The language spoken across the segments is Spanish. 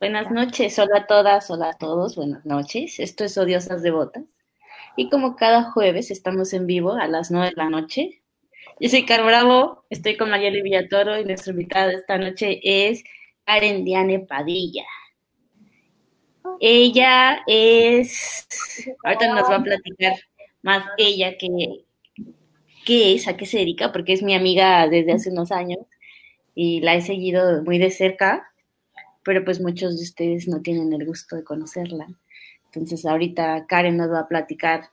Buenas noches, hola a todas, hola a todos, buenas noches. Esto es Odiosas Devotas. Y como cada jueves estamos en vivo a las 9 de la noche. Yo soy Car Bravo, estoy con Mayeli Villatoro y nuestra invitada de esta noche es Karen Diane Padilla. Ella es, ahorita nos va a platicar más ella que qué es, a qué se dedica, porque es mi amiga desde hace unos años y la he seguido muy de cerca pero pues muchos de ustedes no tienen el gusto de conocerla. Entonces ahorita Karen nos va a platicar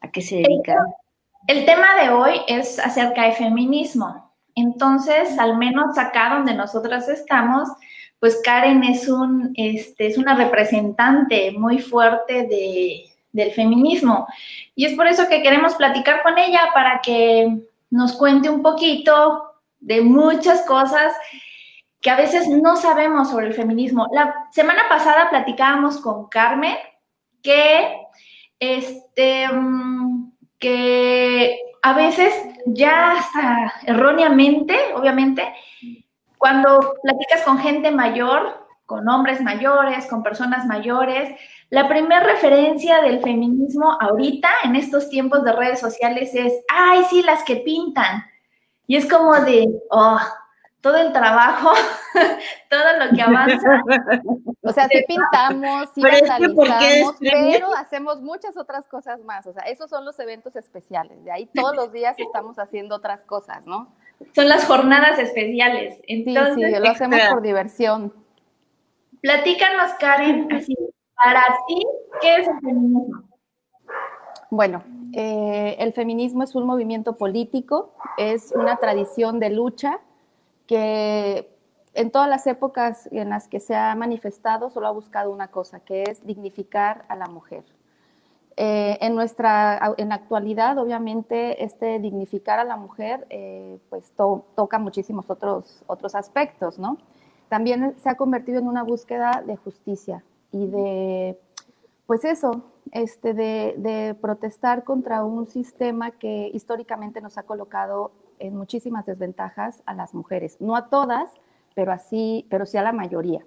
a qué se dedica. El, tema de hoy es acerca de feminismo. Entonces, al menos acá donde nosotras estamos, pues Karen es, un, este, es una representante muy fuerte de, del feminismo. Y es por eso que queremos platicar con ella para que nos cuente un poquito de muchas cosas que a veces no sabemos sobre el feminismo. La semana pasada platicábamos con Carmen que, este, mm, que a veces ya hasta erróneamente, obviamente, cuando platicas con gente mayor, con hombres mayores, con personas mayores, la primera referencia del feminismo ahorita, en estos tiempos de redes sociales, es, ay, sí, las que pintan. Y es como de, oh, todo el trabajo, todo lo que avanza. O sea, sí pintamos, sí vandalizamos, pero hacemos muchas otras cosas más. O sea, esos son los eventos especiales. De ahí todos los días estamos haciendo otras cosas, ¿no? Son las jornadas especiales. Entonces, sí, sí, lo hacemos por diversión. Platícanos, Karen, así, para ti, ¿qué es el feminismo? Bueno, eh, el feminismo es un movimiento político, es una tradición de lucha que en todas las épocas en las que se ha manifestado solo ha buscado una cosa, que es dignificar a la mujer. Eh, en nuestra, en actualidad, obviamente, este dignificar a la mujer, eh, pues toca muchísimos otros, otros aspectos, ¿no? También se ha convertido en una búsqueda de justicia y de, pues eso, este, de protestar contra un sistema que históricamente nos ha colocado en muchísimas desventajas a las mujeres, no a todas, pero así, pero sí a la mayoría.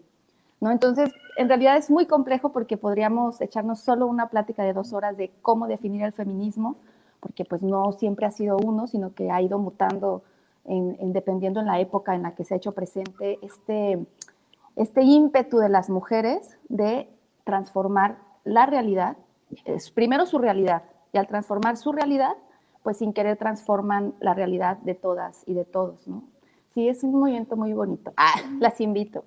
¿no? Entonces, en realidad es muy complejo porque podríamos echarnos solo una plática de dos horas de cómo definir el feminismo, porque pues no siempre ha sido uno, sino que ha ido mutando en, dependiendo en la época en la que se ha hecho presente este, este ímpetu de las mujeres de transformar la realidad, es primero su realidad, y al transformar su realidad, pues sin querer transforman la realidad de todas y de todos, ¿no? Sí, es un movimiento muy bonito. Ah, las invito.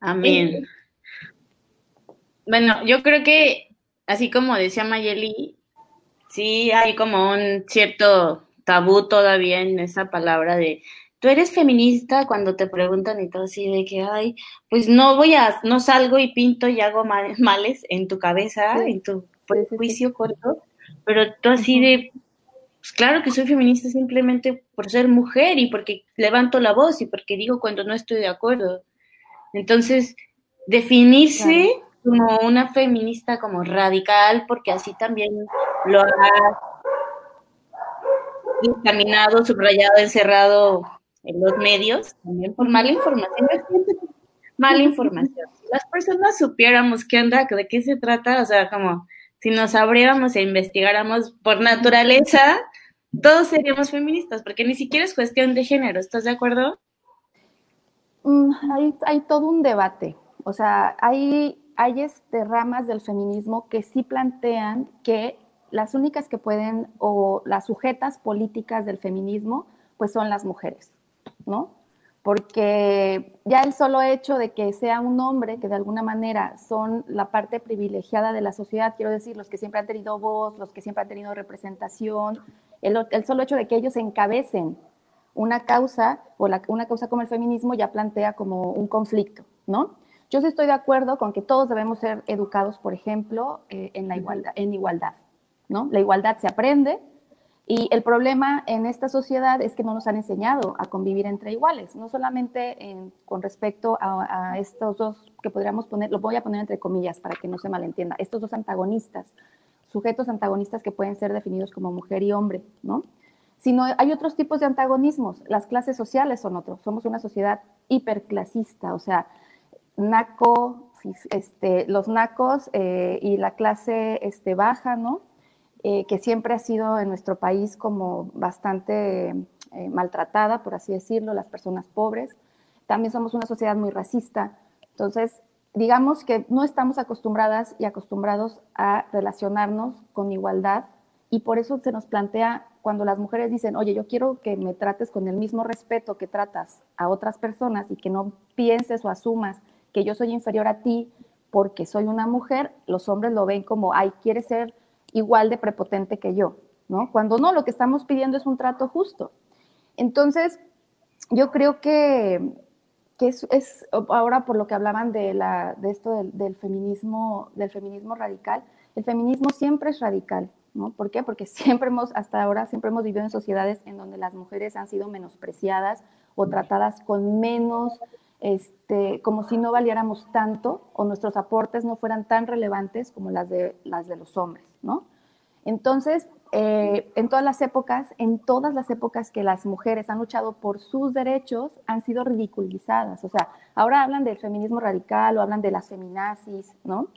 Amén. Bueno, yo creo que, así como decía Mayeli, sí hay como un cierto tabú todavía en esa palabra de tú eres feminista cuando te preguntan y todo así de que ay, pues no voy a, no salgo y pinto y hago males en tu cabeza, en tu por juicio corto, pero tú así de, pues claro que soy feminista simplemente por ser mujer y porque levanto la voz y porque digo cuando no estoy de acuerdo. Entonces, definirse como una feminista como radical, porque así también lo ha dictaminado, subrayado, encerrado en los medios, también por mala información. Mala información. Las personas supiéramos qué onda, de qué se trata, o sea, como si nos abriéramos e investigáramos por naturaleza, todos seríamos feministas, porque ni siquiera es cuestión de género, ¿estás de acuerdo? Mm, hay, todo un debate, o sea, hay, este, ramas del feminismo que sí plantean que las únicas que pueden, o las sujetas políticas del feminismo, pues son las mujeres, ¿no? Porque ya el solo hecho de que sea un hombre, que de alguna manera son la parte privilegiada de la sociedad, quiero decir, los que siempre han tenido voz, los que siempre han tenido representación, el, solo hecho de que ellos encabecen una causa, o una causa como el feminismo, ya plantea como un conflicto, ¿no? Yo sí estoy de acuerdo con que todos debemos ser educados, por ejemplo, eh, en la igualdad, en igualdad, ¿no? La igualdad se aprende y el problema en esta sociedad es que no nos han enseñado a convivir entre iguales, no solamente con respecto a, a, estos dos que podríamos poner, lo voy a poner entre comillas para que no se malentienda, estos dos antagonistas, sujetos antagonistas que pueden ser definidos como mujer y hombre, ¿no? Sino hay otros tipos de antagonismos, las clases sociales son otros, somos una sociedad hiperclasista, o sea, naco, este, los nacos eh, y la clase este, baja, ¿no? Eh, que siempre ha sido en nuestro país como bastante eh, maltratada, por así decirlo, las personas pobres. También somos una sociedad muy racista. Entonces, digamos que no estamos acostumbradas y acostumbrados a relacionarnos con igualdad y por eso se nos plantea cuando las mujeres dicen, oye, yo quiero que me trates con el mismo respeto que tratas a otras personas y que no pienses o asumas que yo soy inferior a ti porque soy una mujer, los hombres lo ven como, ay, quiere ser igual de prepotente que yo, ¿no? Cuando no, lo que estamos pidiendo es un trato justo. Entonces, yo creo que, que es, ahora por lo que hablaban de, la, de esto del, del, feminismo, del feminismo radical, el feminismo siempre es radical, ¿no? ¿Por qué? Porque siempre hemos, hasta ahora, siempre hemos vivido en sociedades en donde las mujeres han sido menospreciadas o tratadas con menos este, como si no valiéramos tanto o nuestros aportes no fueran tan relevantes como las de, las de los hombres, ¿no? Entonces, eh, en todas las épocas, en todas las épocas que las mujeres han luchado por sus derechos, han sido ridiculizadas. O sea, ahora hablan del feminismo radical o hablan de las feminazis, ¿no?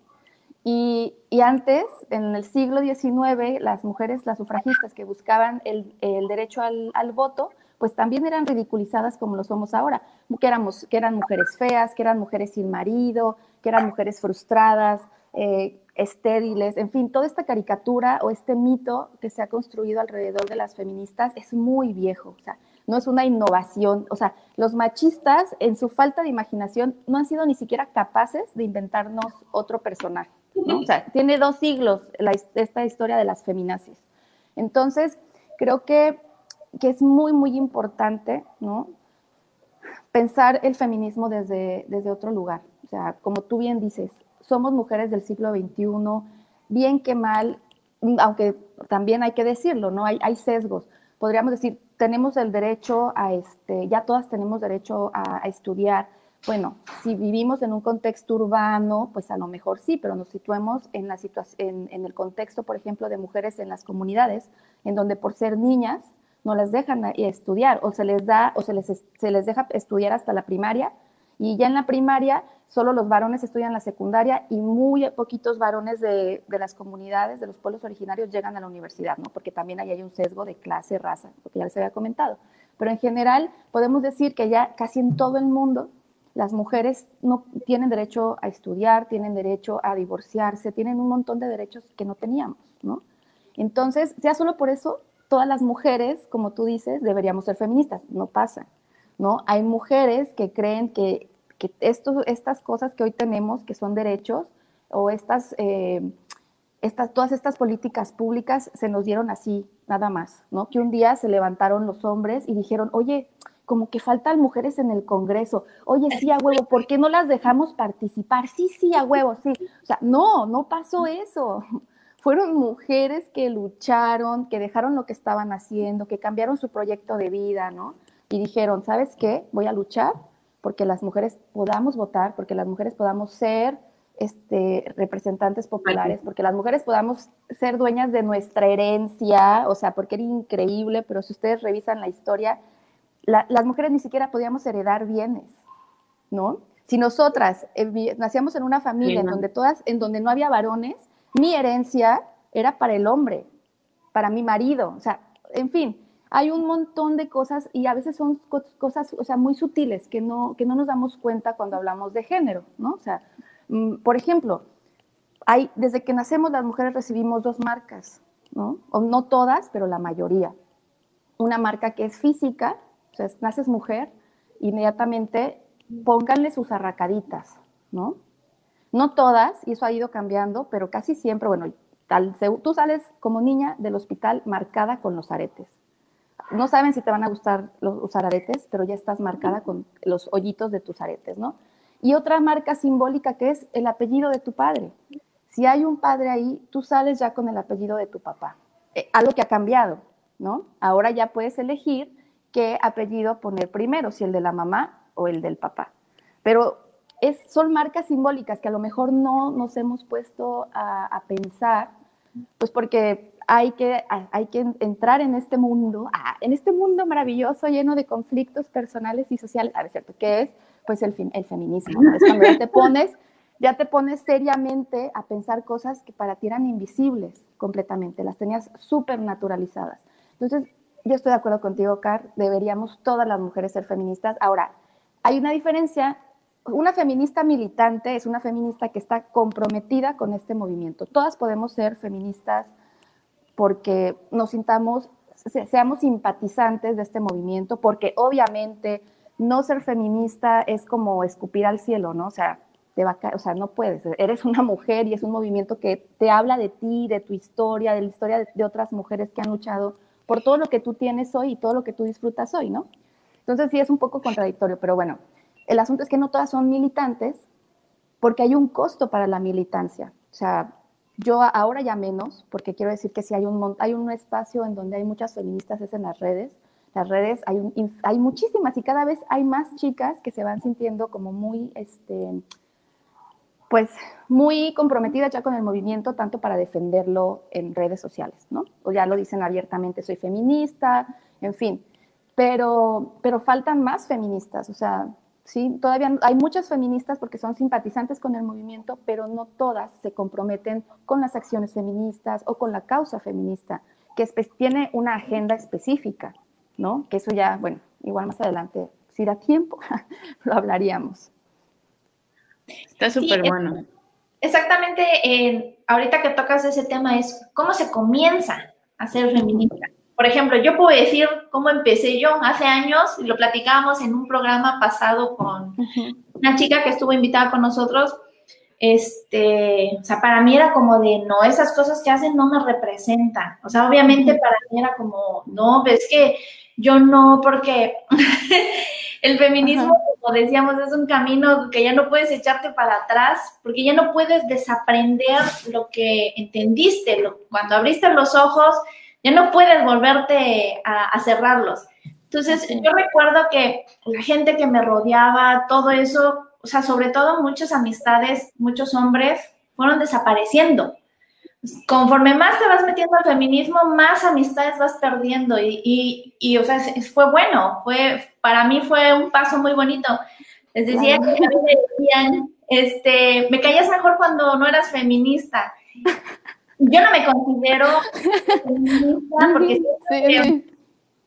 Y, y antes, en el siglo XIX, las mujeres, las sufragistas que buscaban el, el derecho al, al voto, pues también eran ridiculizadas como lo somos ahora, que, éramos, que eran mujeres feas, que eran mujeres sin marido, que eran mujeres frustradas, eh, estériles, en fin, toda esta caricatura o este mito que se ha construido alrededor de las feministas es muy viejo, o sea, no es una innovación, o sea, los machistas en su falta de imaginación no han sido ni siquiera capaces de inventarnos otro personaje. O sea, tiene dos siglos esta historia de las feminazis. Entonces, creo que que es muy, muy importante, ¿no? Pensar el feminismo desde, desde otro lugar. O sea, como tú bien dices, somos mujeres del siglo XXI, bien que mal, aunque también hay que decirlo, ¿no? Hay, hay sesgos. Podríamos decir, tenemos el derecho a, este, ya todas tenemos derecho a, estudiar. Bueno, si vivimos en un contexto urbano, pues a lo mejor sí, pero nos situemos en, la en, en el contexto, por ejemplo, de mujeres en las comunidades, en donde por ser niñas no las dejan estudiar o se les da o se les, se les deja estudiar hasta la primaria y ya en la primaria solo los varones estudian la secundaria y muy poquitos varones de, de, las comunidades, de los pueblos originarios llegan a la universidad, ¿no? Porque también ahí hay un sesgo de clase, raza, porque ya les había comentado. Pero en general podemos decir que ya casi en todo el mundo las mujeres no tienen derecho a estudiar, tienen derecho a divorciarse, tienen un montón de derechos que no teníamos, ¿no? Entonces, ya solo por eso todas las mujeres, como tú dices, deberíamos ser feministas. No pasa, ¿no? Hay mujeres que creen que, que esto, estas cosas que hoy tenemos, que son derechos, o estas, eh, estas, todas estas políticas públicas se nos dieron así, nada más, ¿no? Que un día se levantaron los hombres y dijeron, oye, como que faltan mujeres en el Congreso. Oye, sí, a huevo, ¿por qué no las dejamos participar? Sí, sí, a huevo, sí. O sea, no, no pasó eso fueron mujeres que lucharon, que dejaron lo que estaban haciendo, que cambiaron su proyecto de vida, ¿no? Y dijeron, ¿sabes qué? Voy a luchar porque las mujeres podamos votar, porque las mujeres podamos ser este, representantes populares, porque las mujeres podamos ser dueñas de nuestra herencia, o sea, porque era increíble, pero si ustedes revisan la historia, la, las mujeres ni siquiera podíamos heredar bienes, ¿no? Si nosotras eh, nacíamos en una familia en donde todas, en donde no había varones, mi herencia era para el hombre, para mi marido, o sea, en fin, hay un montón de cosas y a veces son cosas, o sea, muy sutiles que no, que no nos damos cuenta cuando hablamos de género, ¿no? O sea, mm, por ejemplo, hay, desde que nacemos las mujeres recibimos dos marcas, ¿no? O no todas, pero la mayoría. Una marca que es física, o sea, naces mujer, inmediatamente pónganle sus arracaditas, ¿no? No todas, y eso ha ido cambiando, pero casi siempre, bueno, tal, tú sales como niña del hospital marcada con los aretes. No saben si te van a gustar los, usar aretes, pero ya estás marcada con los hoyitos de tus aretes, ¿no? Y otra marca simbólica que es el apellido de tu padre. Si hay un padre ahí, tú sales ya con el apellido de tu papá. Eh, algo que ha cambiado, ¿no? Ahora ya puedes elegir qué apellido poner primero, si el de la mamá o el del papá. Pero es, son marcas simbólicas que a lo mejor no nos hemos puesto a, pensar, pues porque hay que, hay que entrar en este mundo, ah, en este mundo maravilloso lleno de conflictos personales y sociales, a ver, ¿cierto? ¿Qué es? Pues el, el feminismo. Es cuando ya te pones, ya te pones seriamente a pensar cosas que para ti eran invisibles completamente, las tenías súper naturalizadas. Entonces, yo estoy de acuerdo contigo, Car, deberíamos todas las mujeres ser feministas. Ahora, hay una diferencia una feminista militante es una feminista que está comprometida con este movimiento. Todas podemos ser feministas porque nos sintamos, seamos simpatizantes de este movimiento, porque obviamente no ser feminista es como escupir al cielo, ¿no? O sea, te va o sea, no puedes, eres una mujer y es un movimiento que te habla de ti, de tu historia, de la historia de, de otras mujeres que han luchado por todo lo que tú tienes hoy y todo lo que tú disfrutas hoy, ¿no? Entonces sí es un poco contradictorio, pero bueno, el asunto es que no todas son militantes porque hay un costo para la militancia. O sea, yo ahora ya menos, porque quiero decir que si hay un, hay un espacio en donde hay muchas feministas es en las redes. Las redes hay, hay muchísimas y cada vez hay más chicas que se van sintiendo como muy, este, pues, muy comprometidas ya con el movimiento, tanto para defenderlo en redes sociales, ¿no? O ya lo dicen abiertamente, soy feminista, en fin. Pero, pero faltan más feministas, o sea, ¿sí? Todavía hay muchas feministas porque son simpatizantes con el movimiento, pero no todas se comprometen con las acciones feministas o con la causa feminista, que tiene una agenda específica, ¿no? Que eso ya, bueno, igual más adelante, si da tiempo, lo hablaríamos. Está súper bueno. Exactamente, eh, ahorita que tocas ese tema es cómo se comienza a ser feminista. Por ejemplo, yo puedo decir cómo empecé yo hace años, y lo platicábamos en un programa pasado con una chica que estuvo invitada con nosotros. Este, o sea, para mí era como de, no, esas cosas que hacen no me representan. O sea, obviamente para mí era como, no, ves que yo no, porque el feminismo, como decíamos, es un camino que ya no puedes echarte para atrás, porque ya no puedes desaprender lo que entendiste, lo, cuando abriste los ojos ya no puedes volverte a, cerrarlos. Entonces, yo recuerdo que la gente que me rodeaba, todo eso, o sea, sobre todo muchas amistades, muchos hombres fueron desapareciendo. Conforme más te vas metiendo al feminismo, más amistades vas perdiendo y, y, o sea, fue bueno, fue, para mí fue un paso muy bonito. Les decía que a mí me decían, este, me caías mejor cuando no eras feminista yo no me considero feminista porque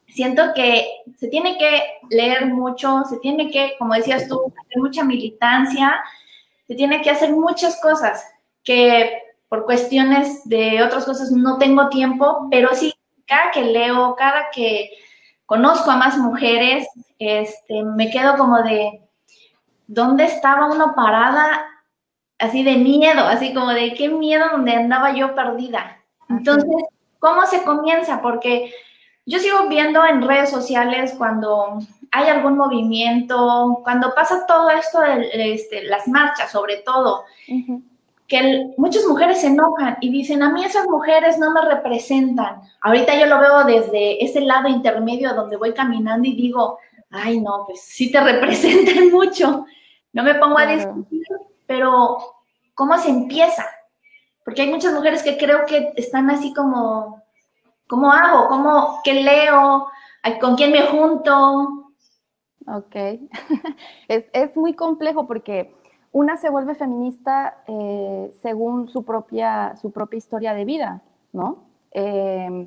siento que se tiene que leer mucho, se tiene que, como decías tú, hacer mucha militancia, se tiene que hacer muchas cosas que por cuestiones de otras cosas no tengo tiempo, pero sí, cada que leo, cada que conozco a más mujeres, este, me quedo como de, ¿dónde estaba uno parada así de miedo, así como de qué miedo donde andaba yo perdida. Entonces, ¿cómo se comienza? Porque yo sigo viendo en redes sociales cuando hay algún movimiento, cuando pasa todo esto de este, las marchas, sobre todo, que muchas mujeres se enojan y dicen, a mí esas mujeres no me representan. Ahorita yo lo veo desde ese lado intermedio donde voy caminando y digo, ay, no, pues sí te representan mucho. No me pongo a discutir, pero ¿cómo se empieza? Porque hay muchas mujeres que creo que están así como, ¿cómo hago? ¿Cómo, qué leo? ¿Con quién me junto? Ok, es, muy complejo porque una se vuelve feminista eh, según su propia, su propia historia de vida, ¿no? Em,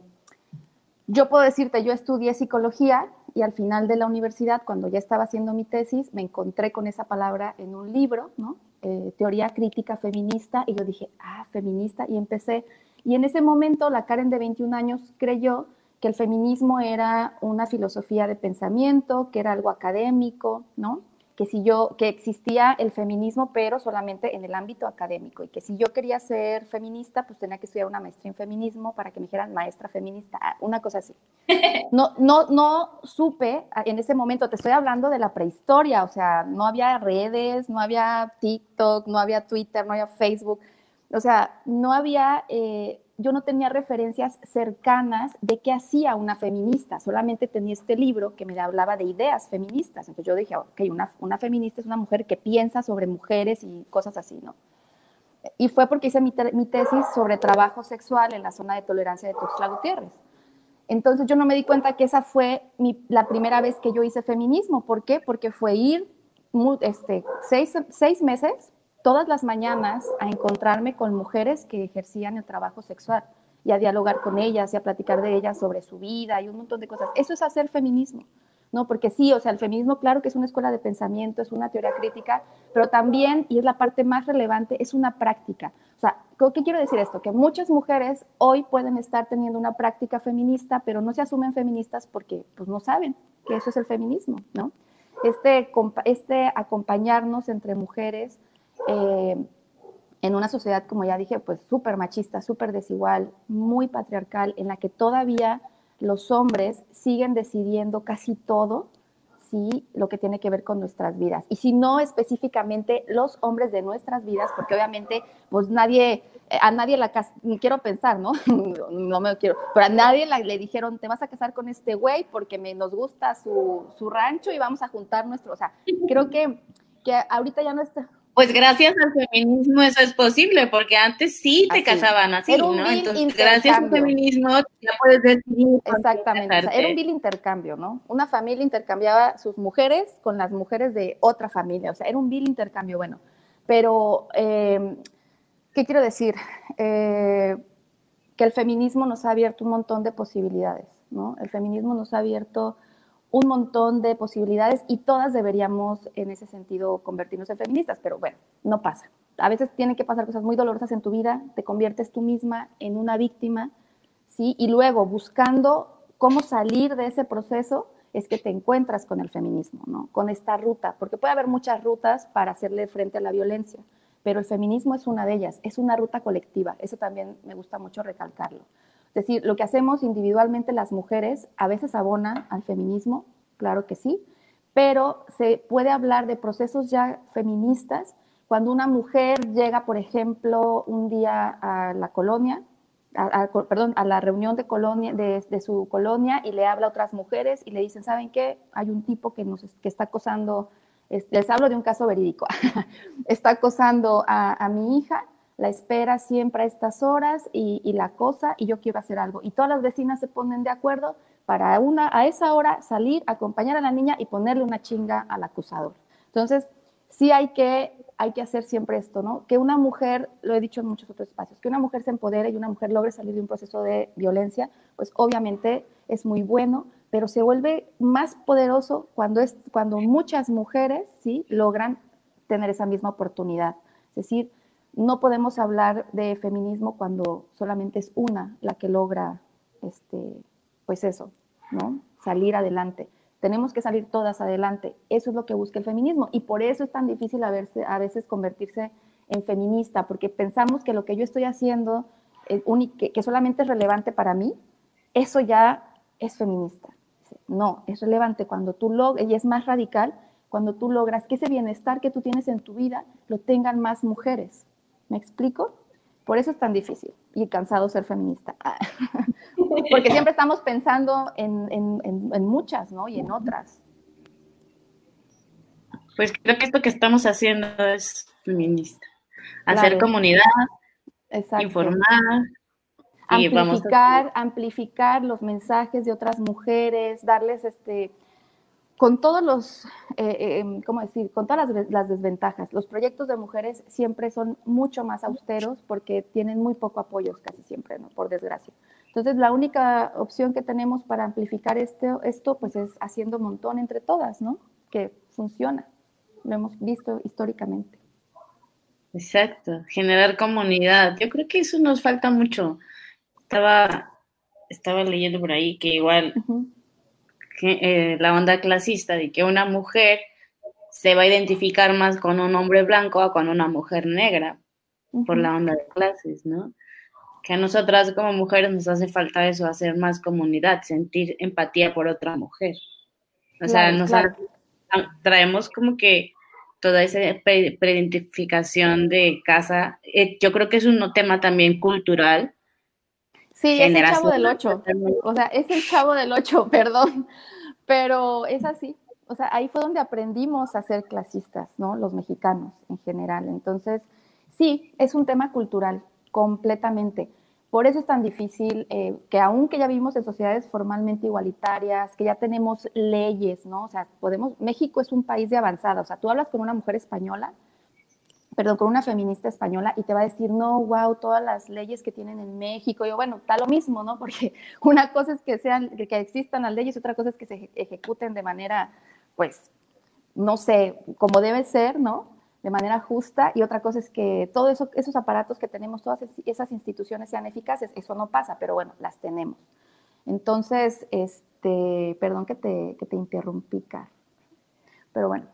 yo puedo decirte, yo estudié psicología y al final de la universidad, cuando ya estaba haciendo mi tesis, me encontré con esa palabra en un libro, ¿no? Eh, teoría crítica feminista, y yo dije, ah, feminista, y empecé. Y en ese momento la Karen de 21 años creyó que el feminismo era una filosofía de pensamiento, que era algo académico, ¿no? Que si yo, que existía el feminismo, pero solamente en el ámbito académico, y que si yo quería ser feminista, pues tenía que estudiar una maestría en feminismo para que me dijeran maestra feminista, ah, una cosa así. No, no, no supe en ese momento, te estoy hablando de la prehistoria, o sea, no había redes, no había TikTok, no había Twitter, no había Facebook, o sea, no había eh, yo no tenía referencias cercanas de qué hacía una feminista, solamente tenía este libro que me hablaba de ideas feministas. Entonces yo dije, ok, una, una feminista es una mujer que piensa sobre mujeres y cosas así, ¿no? Y fue porque hice mi, tesis sobre trabajo sexual en la zona de tolerancia de Tuxtla Gutiérrez. Entonces yo no me di cuenta que esa fue la primera vez que yo hice feminismo. ¿Por qué? Porque fue ir este, seis, seis meses todas las mañanas a encontrarme con mujeres que ejercían el trabajo sexual y a dialogar con ellas y a platicar de ellas sobre su vida y un montón de cosas. Eso es hacer feminismo, ¿no? Porque sí, o sea, el feminismo, claro que es una escuela de pensamiento, es una teoría crítica, pero también, y es la parte más relevante, es una práctica. O sea, ¿qué quiero decir esto? Que muchas mujeres hoy pueden estar teniendo una práctica feminista, pero no se asumen feministas porque pues no saben que eso es el feminismo, ¿no? Este, este acompañarnos entre mujeres, eh, en una sociedad, como ya dije, pues súper machista, súper desigual, muy patriarcal, en la que todavía los hombres siguen decidiendo casi todo, sí, lo que tiene que ver con nuestras vidas. Y si no específicamente los hombres de nuestras vidas, porque obviamente, pues nadie, a nadie la quiero pensar, ¿no? no me quiero, pero a nadie le dijeron, te vas a casar con este güey porque nos gusta su, su rancho y vamos a juntar nuestro, o sea, creo que, que ahorita ya no está, pues gracias al feminismo eso es posible, porque antes sí te casaban así, ¿no? Entonces, gracias al feminismo ya puedes decidir. Exactamente, era un vil intercambio, ¿no? Una familia intercambiaba sus mujeres con las mujeres de otra familia, o sea, era un vil intercambio, bueno. Pero, eh, ¿qué quiero decir? Eh, que el feminismo nos ha abierto un montón de posibilidades, ¿no? El feminismo nos ha abierto un montón de posibilidades y todas deberíamos en ese sentido convertirnos en feministas, pero bueno, no pasa. A veces tienen que pasar cosas muy dolorosas en tu vida, te conviertes tú misma en una víctima, ¿sí? Y luego buscando cómo salir de ese proceso es que te encuentras con el feminismo, ¿no? Con esta ruta, porque puede haber muchas rutas para hacerle frente a la violencia, pero el feminismo es una de ellas, es una ruta colectiva, eso también me gusta mucho recalcarlo. Es decir, lo que hacemos individualmente las mujeres a veces abona al feminismo, claro que sí, pero se puede hablar de procesos ya feministas cuando una mujer llega, por ejemplo, un día a la colonia, perdón, a la reunión de, colonia, de, su colonia y le habla a otras mujeres y le dicen, ¿saben qué? Hay un tipo que, nos, que está acosando, les hablo de un caso verídico, está acosando a mi hija la espera siempre a estas horas y, la cosa y yo quiero hacer algo. Y todas las vecinas se ponen de acuerdo para una, a esa hora salir, acompañar a la niña y ponerle una chinga al acusador. Entonces, sí hay que, hay que hacer siempre esto, ¿no? Que una mujer, lo he dicho en muchos otros espacios, que una mujer se empodere y una mujer logre salir de un proceso de violencia, pues obviamente es muy bueno, pero se vuelve más poderoso cuando, es, cuando muchas mujeres, ¿sí? Logran tener esa misma oportunidad. Es decir, no podemos hablar de feminismo cuando solamente es una la que logra, este, pues eso, ¿no? Salir adelante. Tenemos que salir todas adelante. Eso es lo que busca el feminismo y por eso es tan difícil a, a veces convertirse en feminista, porque pensamos que lo que yo estoy haciendo, que, que solamente es relevante para mí, eso ya es feminista. No, es relevante cuando tú logras, y es más radical, cuando tú logras que ese bienestar que tú tienes en tu vida lo tengan más mujeres. ¿Me explico? Por eso es tan difícil y cansado ser feminista. Porque siempre estamos pensando en, muchas, ¿no? Y en otras. Pues creo que esto que estamos haciendo es feminista. Hacer comunidad, informar. Amplificar, amplificar los mensajes de otras mujeres, darles este, con todos los, eh, eh, em, ¿cómo decir? Con todas las, desventajas. Los proyectos de mujeres siempre son mucho más austeros porque tienen muy poco apoyo casi siempre, ¿no? Por desgracia. Entonces, la única opción que tenemos para amplificar esto, esto, pues es haciendo montón entre todas, ¿no? Que funciona. Lo hemos visto históricamente. Exacto, generar comunidad. Yo creo que eso nos falta mucho. Estaba, estaba leyendo por ahí que igual... Eh, la onda clasista de que una mujer se va a identificar más con un hombre blanco o con una mujer negra, por la onda de clases, ¿no? Que a nosotras como mujeres nos hace falta eso, hacer más comunidad, sentir empatía por otra mujer. O sea, nos traemos como que toda esa preidentificación de casa. Eh, yo creo que es un tema también cultural. Sí, es el chavo del 8. O sea, es el chavo del 8, perdón. Pero es así. O sea, ahí fue donde aprendimos a ser clasistas, ¿no? Los mexicanos en general. Entonces, sí, es un tema cultural, completamente. Por eso es tan difícil eh, que aunque ya vivimos en sociedades formalmente igualitarias, que ya tenemos leyes, ¿no? O sea, podemos, México es un país de avanzada, o sea, tú hablas con una mujer española, perdón, con una feminista española y te va a decir, no, wow, todas las leyes que tienen en México. Yo, bueno, está lo mismo, ¿no? Porque una cosa es que sean, que existan las leyes, otra cosa es que se ejecuten de manera, pues, no sé, como debe ser, ¿no? de manera justa y otra cosa es que todos eso, esos aparatos que tenemos, todas esas instituciones sean eficaces. Eso no pasa, pero bueno, las tenemos. Entonces, este, perdón que te, que te interrumpí, Car. Pero bueno,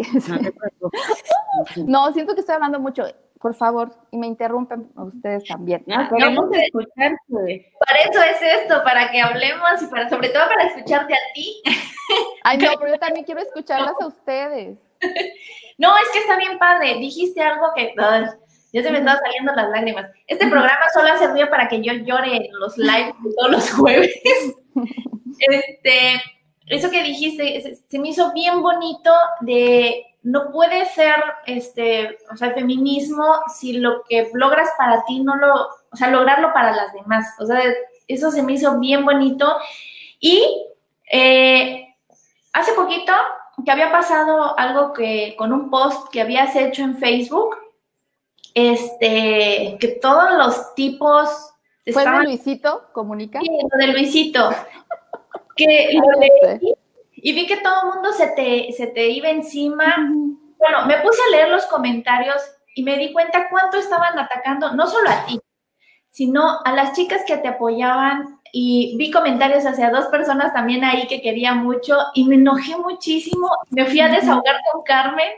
sí. sí, No, siento que estoy hablando mucho. Por favor, y me interrumpen ustedes también. No, queremos escucharte. Para eso es esto, para que hablemos y para, sobre todo para escucharte a ti. Ay, no, pero yo también quiero escucharlas a ustedes. No, es que está bien padre. Dijiste algo que ya se me estaban saliendo las lágrimas. Este programa solo ha servido para que yo llore en los lives todos los jueves. Este, eso que dijiste se me hizo bien bonito de no puede ser este, o sea, el feminismo si lo que logras para ti no lo, o sea, lograrlo para las demás. O sea, eso se me hizo bien bonito. Y eh, hace poquito que había pasado algo que con un post que habías hecho en Facebook, este, que todos los tipos... ¿Fue de Luisito? ¿Comunica? Sí, lo de Luisito. Que lo leí y vi que todo el mundo se te, se te iba encima. Bueno, me puse a leer los comentarios y me di cuenta cuánto estaban atacando, no solo a ti, sino a las chicas que te apoyaban y vi comentarios hacia dos personas también ahí que quería mucho y me enojé muchísimo. Me fui a desahogar con Carmen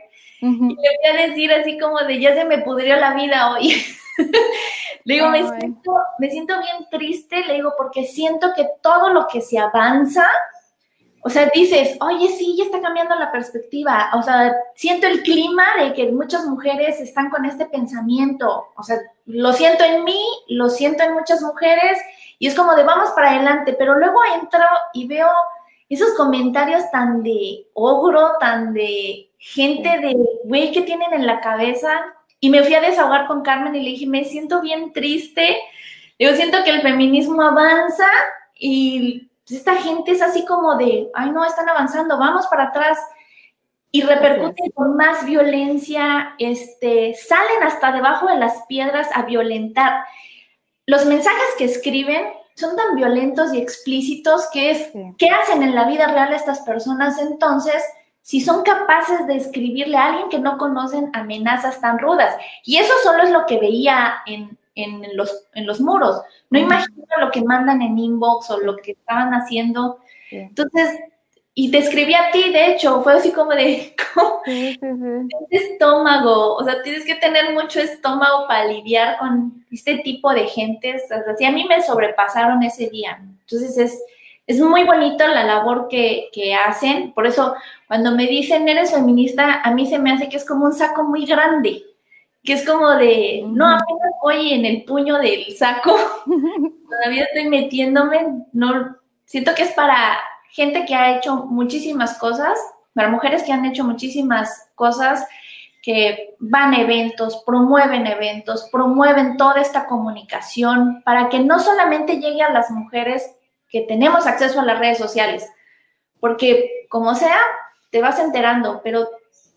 y le fui a decir así como de ya se me pudrió la vida hoy. le digo, me siento, me siento bien triste, le digo, porque siento que todo lo que se avanza, o sea, dices, oye, sí, ya está cambiando la perspectiva. O sea, siento el clima de que muchas mujeres están con este pensamiento. O sea, lo siento en mí, lo siento en muchas mujeres y es como de vamos para adelante, pero luego entro y veo esos comentarios tan de ogro, tan de gente de güey que tienen en la cabeza. Y me fui a desahogar con Carmen y le dije, me siento bien triste. Yo siento que el feminismo avanza y esta gente es así como de, ay no, están avanzando, vamos para atrás. Y repercute con más violencia, este, salen hasta debajo de las piedras a violentar los mensajes que escriben son tan violentos y explícitos que es, ¿qué hacen en la vida real estas personas entonces? Si son capaces de escribirle a alguien que no conocen amenazas tan rudas. Y eso solo es lo que veía en, los, en los muros. No imagino lo que mandan en inbox o lo que estaban haciendo. Entonces, y te escribí a ti, de hecho, fue así como de, ¿cómo? estómago, o sea, tienes que tener mucho estómago para lidiar con este tipo de gente, o sea, a mí me sobrepasaron ese día. Entonces es, es muy bonito la labor que, que, hacen, por eso cuando me dicen eres feminista, a mí se me hace que es como un saco muy grande, que es como de, no, apenas voy en el puño del saco, todavía estoy metiéndome, no, siento que es para gente que ha hecho muchísimas cosas, para mujeres que han hecho muchísimas cosas, que van a eventos, promueven eventos, promueven toda esta comunicación para que no solamente llegue a las mujeres que tenemos acceso a las redes sociales, porque como sea, te vas enterando, pero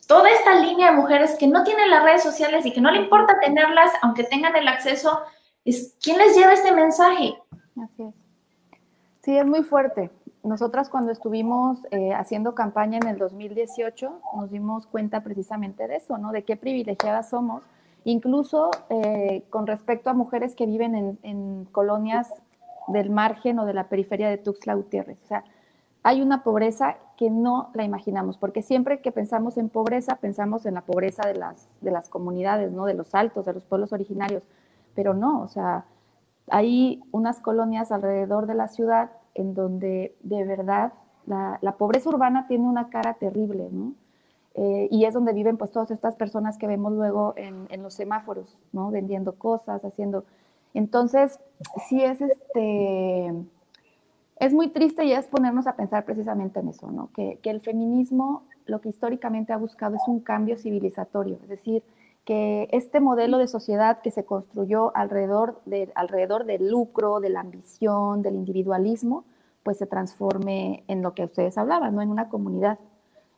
toda esta línea de mujeres que no tienen las redes sociales y que no le importa tenerlas, aunque tengan el acceso, es quién les lleva este mensaje. Así es. Sí, es muy fuerte. Nosotras cuando estuvimos eh, haciendo campaña en el 2018 nos dimos cuenta precisamente de eso, ¿no? De qué privilegiadas somos, incluso eh, con respecto a mujeres que viven en, colonias del margen o de la periferia de Tuxtla Gutiérrez. O sea, hay una pobreza que no la imaginamos, porque siempre que pensamos en pobreza, pensamos en la pobreza de las, de las comunidades, ¿no? De los altos, de los pueblos originarios, pero no, o sea, hay unas colonias alrededor de la ciudad en donde de verdad la, pobreza urbana tiene una cara terrible, ¿no? Eh, y es donde viven pues todas estas personas que vemos luego en, en, los semáforos, ¿no? Vendiendo cosas, haciendo... Entonces, sí es este es muy triste y es ponernos a pensar precisamente en eso, ¿no? Que, el feminismo lo que históricamente ha buscado es un cambio civilizatorio, es decir, que este modelo de sociedad que se construyó alrededor, de, alrededor del lucro, de la ambición, del individualismo, pues se transforme en lo que ustedes hablaban, ¿no? En una comunidad.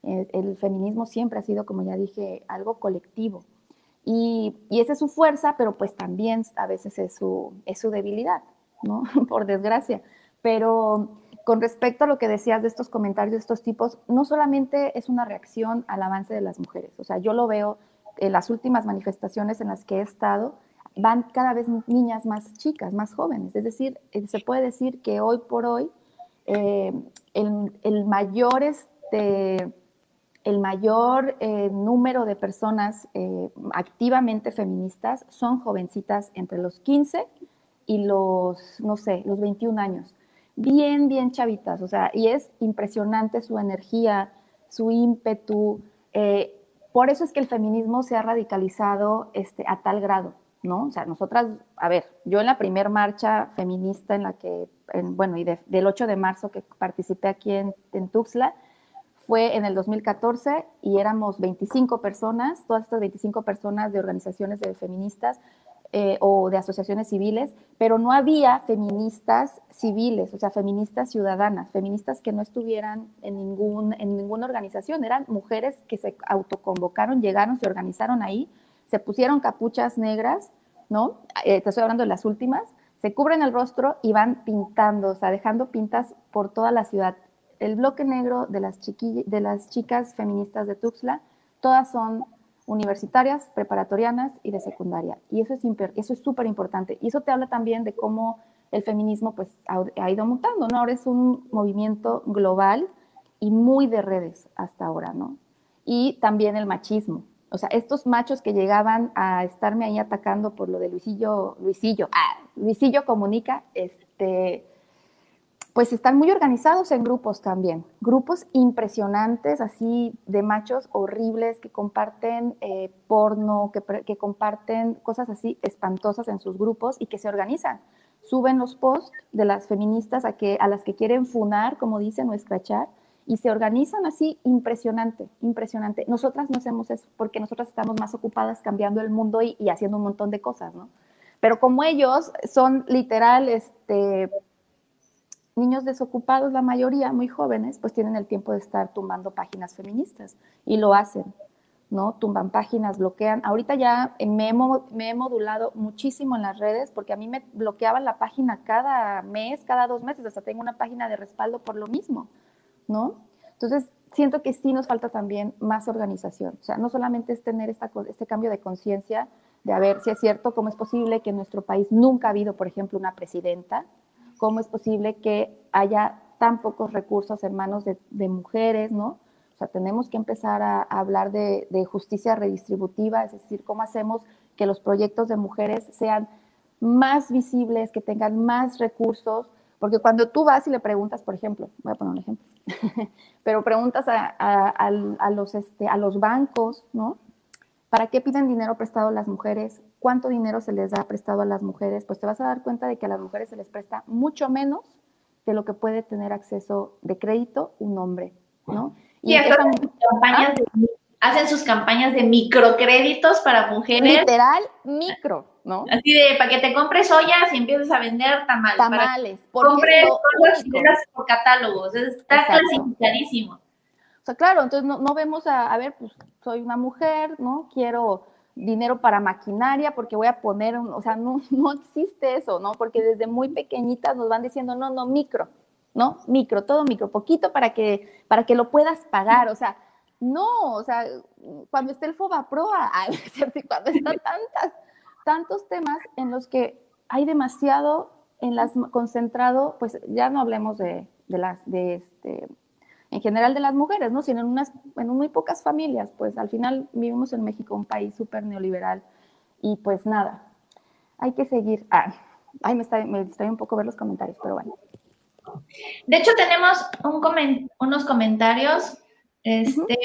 El, el feminismo siempre ha sido, como ya dije, algo colectivo. Y, y, esa es su fuerza, pero pues también a veces es su, es su debilidad, ¿no? Por desgracia. Pero con respecto a lo que decías de estos comentarios de estos tipos, no solamente es una reacción al avance de las mujeres, o sea, yo lo veo en las últimas manifestaciones en las que he estado, van cada vez niñas más chicas, más jóvenes, es decir, eh, se puede decir que hoy por hoy eh, el, mayor, este, el mayor eh, número de personas activamente feministas son jovencitas entre los 15 y los, no sé, los 21 años bien, bien chavitas, o sea, y es impresionante su energía, su ímpetu. Eh, por eso es que el feminismo se ha radicalizado este, a tal grado, ¿no? O sea, nosotras, a ver, yo en la primer marcha feminista en la que, bueno, y del 8 de marzo que participé aquí en, en Tuxtla, fue en el 2014 y éramos 25 personas, todas estas 25 personas de organizaciones de feministas, eh, o de asociaciones civiles, pero no había feministas civiles, o sea, feministas ciudadanas, feministas que no estuvieran en, ningún, en ninguna organización, eran mujeres que se autoconvocaron, llegaron, se organizaron ahí, se pusieron capuchas negras, ¿no? Eh, te estoy hablando de las últimas, se cubren el rostro y van pintando, o sea, dejando pintas por toda la ciudad. El bloque negro de las, de las chicas feministas de Tuxtla, todas son universitarias, preparatorianas y de secundaria. Y eso es eso es súper importante. Y eso te habla también de cómo el feminismo pues ha, ido mutando, ¿no? Ahora es un movimiento global y muy de redes hasta ahora, ¿no? Y también el machismo. O sea, estos machos que llegaban a estarme ahí atacando por lo de Luisillo, Luisillo, ah, Luisillo comunica, este, pues están muy organizados en grupos también, grupos impresionantes, así de machos horribles que comparten eh, porno, que, comparten cosas así espantosas en sus grupos y que se organizan. Suben los posts de las feministas a, que, a las que quieren funar, como dicen, o escrachar, y se organizan así impresionante, impresionante. Nosotras no hacemos eso porque nosotras estamos más ocupadas cambiando el mundo y, y haciendo un montón de cosas, ¿no? Pero como ellos son literal, este, niños desocupados, la mayoría muy jóvenes, pues tienen el tiempo de estar tumbando páginas feministas y lo hacen, ¿no? Tumban páginas, bloquean. Ahorita ya me he, me he modulado muchísimo en las redes porque a mí me bloqueaban la página cada mes, cada dos meses, hasta tengo una página de respaldo por lo mismo, ¿no? Entonces, siento que sí nos falta también más organización. O sea, no solamente es tener esta, este cambio de conciencia de a ver si es cierto, cómo es posible que en nuestro país nunca ha habido, por ejemplo, una presidenta, cómo es posible que haya tan pocos recursos en manos de, mujeres, ¿no? O sea, tenemos que empezar a, hablar de, justicia redistributiva, es decir, cómo hacemos que los proyectos de mujeres sean más visibles, que tengan más recursos, porque cuando tú vas y le preguntas, por ejemplo, voy a poner un ejemplo, pero preguntas a, los, este, a los bancos, ¿no? ¿Para qué piden dinero prestado las mujeres? ¿Cuánto dinero se les da prestado a las mujeres? Pues te vas a dar cuenta de que a las mujeres se les presta mucho menos de lo que puede tener acceso de crédito un hombre, ¿no? Y, hacen, sus campañas de microcréditos para mujeres. Literal, micro, ¿no? Así de, para que te compres ollas y empieces a vender tamales. Tamales. compres cosas por catálogos. Está clasificadísimo. O sea, claro, entonces no, no vemos a, a ver, pues soy una mujer, ¿no? Quiero dinero para maquinaria porque voy a poner, o sea, no, no existe eso, ¿no? Porque desde muy pequeñitas nos van diciendo, no, no, micro, ¿no? Micro, todo micro, poquito para que, para que lo puedas pagar, o sea, no, o sea, cuando esté el FOBAPROA, cuando están tantas, tantos temas en los que hay demasiado en las concentrado, pues ya no hablemos de, de las, de este, en general de las mujeres, ¿no? Sino en unas, en muy pocas familias, pues al final vivimos en México, un país súper neoliberal, y pues nada, hay que seguir. Ah, ay, me, está, me distrae un poco ver los comentarios, pero bueno. De hecho, tenemos un unos comentarios. Este,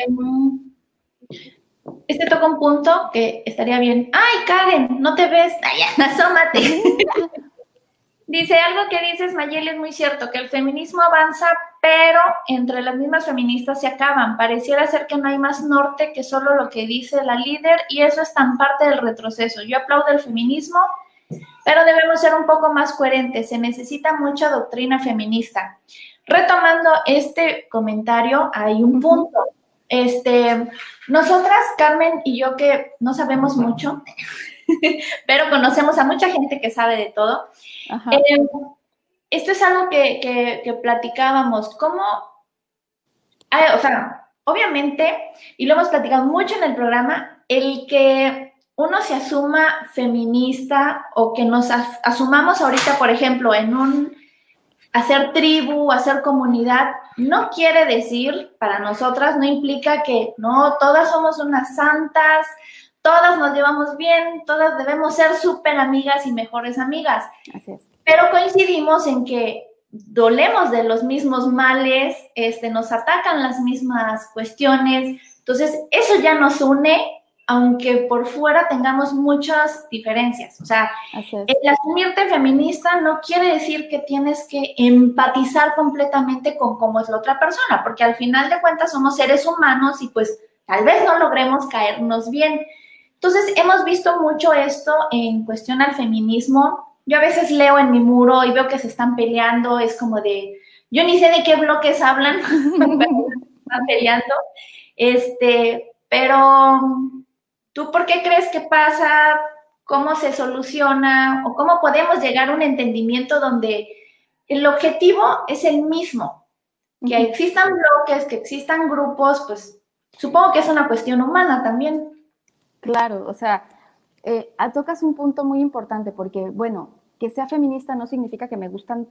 este toca un punto que estaría bien. ¡Ay, Karen! ¿No te ves? ¡Ay, asómate! Dice algo que dices, Mayeli, es muy cierto, que el feminismo avanza, pero entre las mismas feministas se acaban. Pareciera ser que no hay más norte que solo lo que dice la líder y eso es tan parte del retroceso. Yo aplaudo el feminismo, pero debemos ser un poco más coherentes. Se necesita mucha doctrina feminista. Retomando este comentario, hay un punto. Este, nosotras, Carmen y yo, que no sabemos mucho, pero conocemos a mucha gente que sabe de todo. Eh, esto es algo que, platicábamos, cómo, o sea, obviamente, y lo hemos platicado mucho en el programa, el que uno se asuma feminista o que nos asumamos ahorita, por ejemplo, en un hacer tribu, hacer comunidad, no quiere decir para nosotras, no implica que no, todas somos unas santas, todas nos llevamos bien, todas debemos ser súper amigas y mejores amigas. Pero coincidimos en que dolemos de los mismos males, este, nos atacan las mismas cuestiones, entonces eso ya nos une aunque por fuera tengamos muchas diferencias. O sea, el asumirte feminista no quiere decir que tienes que empatizar completamente con cómo es la otra persona, porque al final de cuentas somos seres humanos y pues tal vez no logremos caernos bien. Entonces, hemos visto mucho esto en cuestión al feminismo. Yo a veces leo en mi muro y veo que se están peleando, es como de, yo ni sé de qué bloques hablan, están peleando. Este, pero ¿Tú por qué crees que pasa? ¿Cómo se soluciona? ¿O cómo podemos llegar a un entendimiento donde el objetivo es el mismo? Que existan bloques, que existan grupos, pues supongo que es una cuestión humana también. Claro, o sea, eh, tocas un punto muy importante porque, bueno, que sea feminista no significa que me gustan,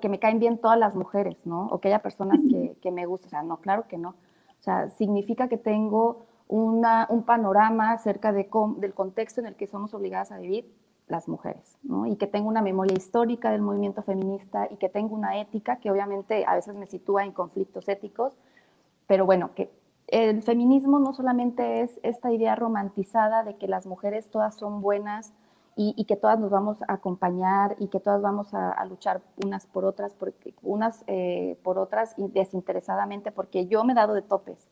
que me caen bien todas las mujeres, ¿no? O que haya personas que, que me gustan, o sea, no, claro que no. O sea, significa que tengo un panorama acerca de del contexto en el que somos obligadas a vivir las mujeres, ¿no? y que tengo una memoria histórica del movimiento feminista y que tengo una ética que obviamente a veces me sitúa en conflictos éticos, pero bueno, que el feminismo no solamente es esta idea romantizada de que las mujeres todas son buenas y, que todas nos vamos a acompañar y que todas vamos a, luchar unas por otras, porque, unas eh, por otras y desinteresadamente, porque yo me he dado de topes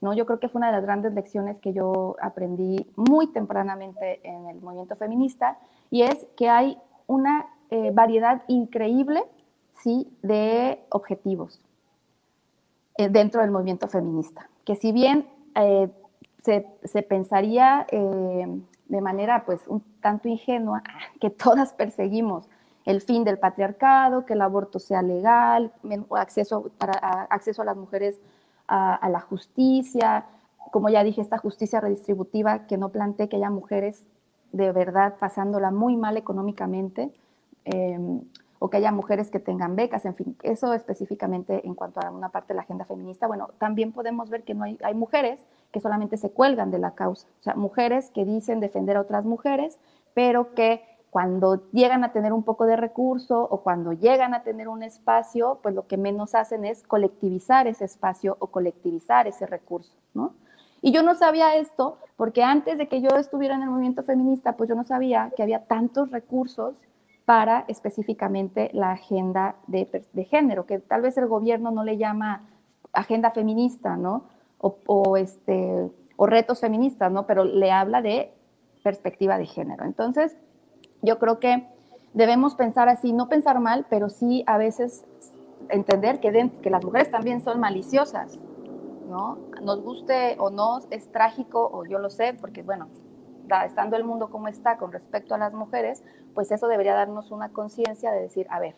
¿no? Yo creo que fue una de las grandes lecciones que yo aprendí muy tempranamente en el movimiento feminista y es que hay una eh, variedad increíble ¿sí? de objetivos eh, dentro del movimiento feminista, que si bien eh, se, pensaría de manera pues un tanto ingenua que todas perseguimos el fin del patriarcado, que el aborto sea legal, acceso, para, acceso a las mujeres a, la justicia, como ya dije, esta justicia redistributiva que no planteé que haya mujeres de verdad pasándola muy mal económicamente, em, o que haya mujeres que tengan becas, en fin, eso específicamente en cuanto a una parte de la agenda feminista. Bueno, también podemos ver que no hay, hay mujeres que solamente se cuelgan de la causa, o sea, mujeres que dicen defender a otras mujeres, pero que cuando llegan a tener un poco de recurso o cuando llegan a tener un espacio, pues lo que menos hacen es colectivizar ese espacio o colectivizar ese recurso, ¿no? Y yo no sabía esto porque antes de que yo estuviera en el movimiento feminista, pues yo no sabía que había tantos recursos para específicamente la agenda de, género, que tal vez el gobierno no le llama agenda feminista, ¿no? O, o, este, o retos feministas, ¿no? Pero le habla de perspectiva de género. Entonces, yo creo que debemos pensar así, no pensar mal, pero sí a veces entender que, que las mujeres también son maliciosas, ¿no? Nos guste o no, es trágico, o yo lo sé, porque bueno, estando el mundo como está con respecto a las mujeres, pues eso debería darnos una conciencia de decir, a ver,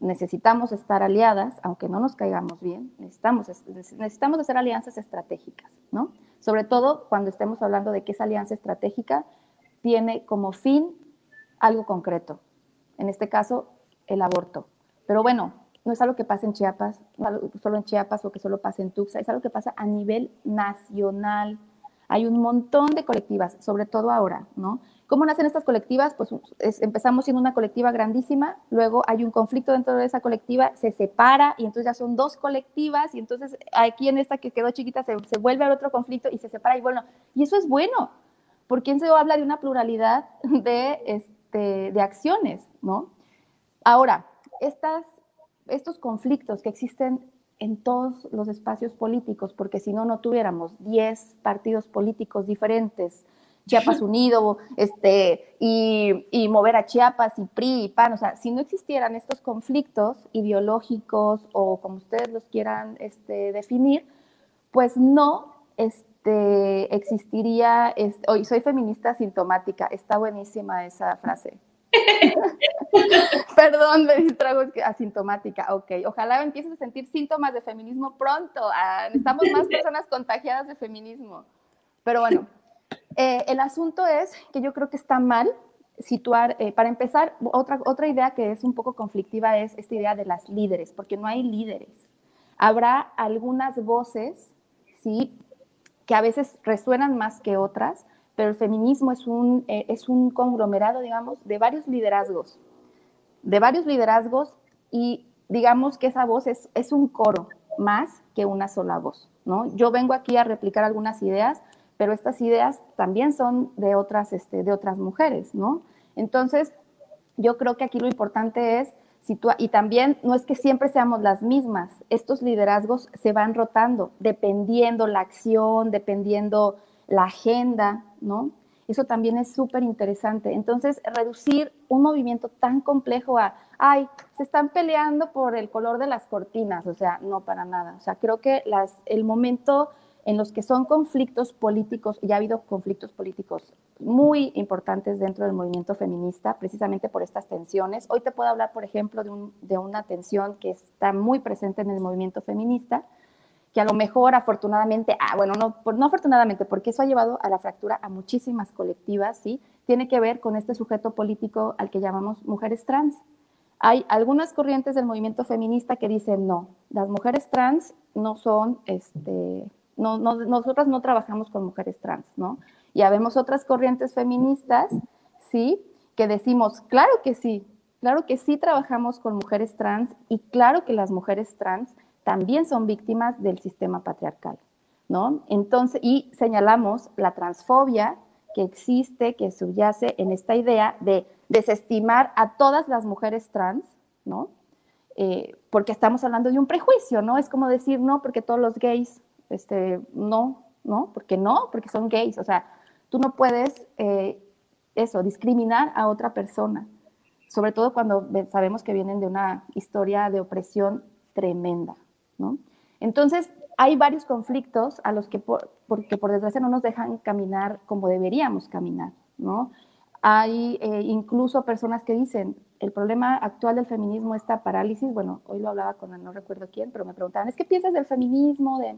necesitamos estar aliadas, aunque no nos caigamos bien, necesitamos, necesitamos hacer alianzas estratégicas, ¿no? Sobre todo cuando estemos hablando de que esa alianza estratégica tiene como fin algo concreto, en este caso el aborto. Pero bueno, no es algo que pasa en Chiapas, solo en Chiapas o que solo pasa en Tuxtla, es algo que pasa a nivel nacional. Hay un montón de colectivas, sobre todo ahora, ¿no? ¿Cómo nacen estas colectivas? Pues empezamos siendo una colectiva grandísima, luego hay un conflicto dentro de esa colectiva, se separa y entonces ya son dos colectivas y entonces aquí en esta que quedó chiquita se, se vuelve al otro conflicto y se separa y bueno, y eso es bueno, porque eso habla de una pluralidad de, este, de acciones, ¿no? Ahora, estas, estos conflictos que existen en todos los espacios políticos, porque si no, no tuviéramos 10 partidos políticos diferentes, Chiapas Unido, este, y, y, mover a Chiapas y PRI y PAN. O sea, si no existieran estos conflictos ideológicos o como ustedes los quieran este, definir, pues no este, existiría, este, hoy soy feminista sintomática, está buenísima esa frase. Perdón, me distrago, asintomática, ok. Ojalá empieces a sentir síntomas de feminismo pronto. Ah, necesitamos más personas contagiadas de feminismo. Pero bueno, eh, el asunto es que yo creo que está mal situar, eh, para empezar, otra, otra idea que es un poco conflictiva es esta idea de las líderes, porque no hay líderes. Habrá algunas voces, sí, que a veces resuenan más que otras, pero el feminismo es un, eh, es un conglomerado, digamos, de varios liderazgos, de varios liderazgos y digamos que esa voz es, es un coro más que una sola voz, ¿no? Yo vengo aquí a replicar algunas ideas, pero estas ideas también son de otras, este, de otras mujeres, ¿no? Entonces, yo creo que aquí lo importante es situar, y también no es que siempre seamos las mismas, estos liderazgos se van rotando, dependiendo la acción, dependiendo la agenda, ¿no? Eso también es súper interesante. Entonces, reducir un movimiento tan complejo a, ay, se están peleando por el color de las cortinas, o sea, no para nada. O sea, creo que las, el momento en los que son conflictos políticos, y ha habido conflictos políticos muy importantes dentro del movimiento feminista, precisamente por estas tensiones. Hoy te puedo hablar, por ejemplo, de, de una tensión que está muy presente en el movimiento feminista, que a lo mejor afortunadamente, ah, bueno, no, no afortunadamente, porque eso ha llevado a la fractura a muchísimas colectivas, ¿sí? Tiene que ver con este sujeto político al que llamamos mujeres trans. Hay algunas corrientes del movimiento feminista que dicen, no, las mujeres trans no son, este, no, no, nosotras no trabajamos con mujeres trans, ¿no? Y habemos otras corrientes feministas, ¿sí? Que decimos, claro que sí, claro que sí trabajamos con mujeres trans y claro que las mujeres trans también son víctimas del sistema patriarcal, ¿no? Entonces, y señalamos la transfobia que existe, que subyace en esta idea de desestimar a todas las mujeres trans, ¿no? Eh, porque estamos hablando de un prejuicio, ¿no? Es como decir, no, porque todos los gays, este, no, ¿no? Porque no, porque son gays, o sea, tú no puedes, eh, eso, discriminar a otra persona, sobre todo cuando sabemos que vienen de una historia de opresión tremenda, entonces, hay varios conflictos a los que, por, porque por desgracia no nos dejan caminar como deberíamos caminar, ¿no? Hay eh, incluso personas que dicen, el problema actual del feminismo, esta parálisis, bueno, hoy lo hablaba con no recuerdo quién, pero me preguntaban, ¿es qué piensas del feminismo? De...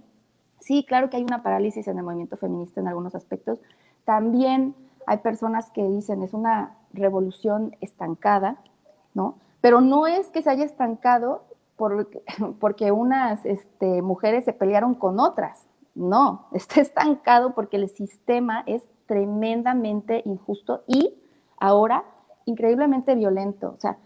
Sí, claro que hay una parálisis en el movimiento feminista en algunos aspectos. También hay personas que dicen, es una revolución estancada, ¿no? Pero no es que se haya estancado porque unas este, mujeres se pelearon con otras. No, está estancado porque el sistema es tremendamente injusto y ahora increíblemente violento. O sea,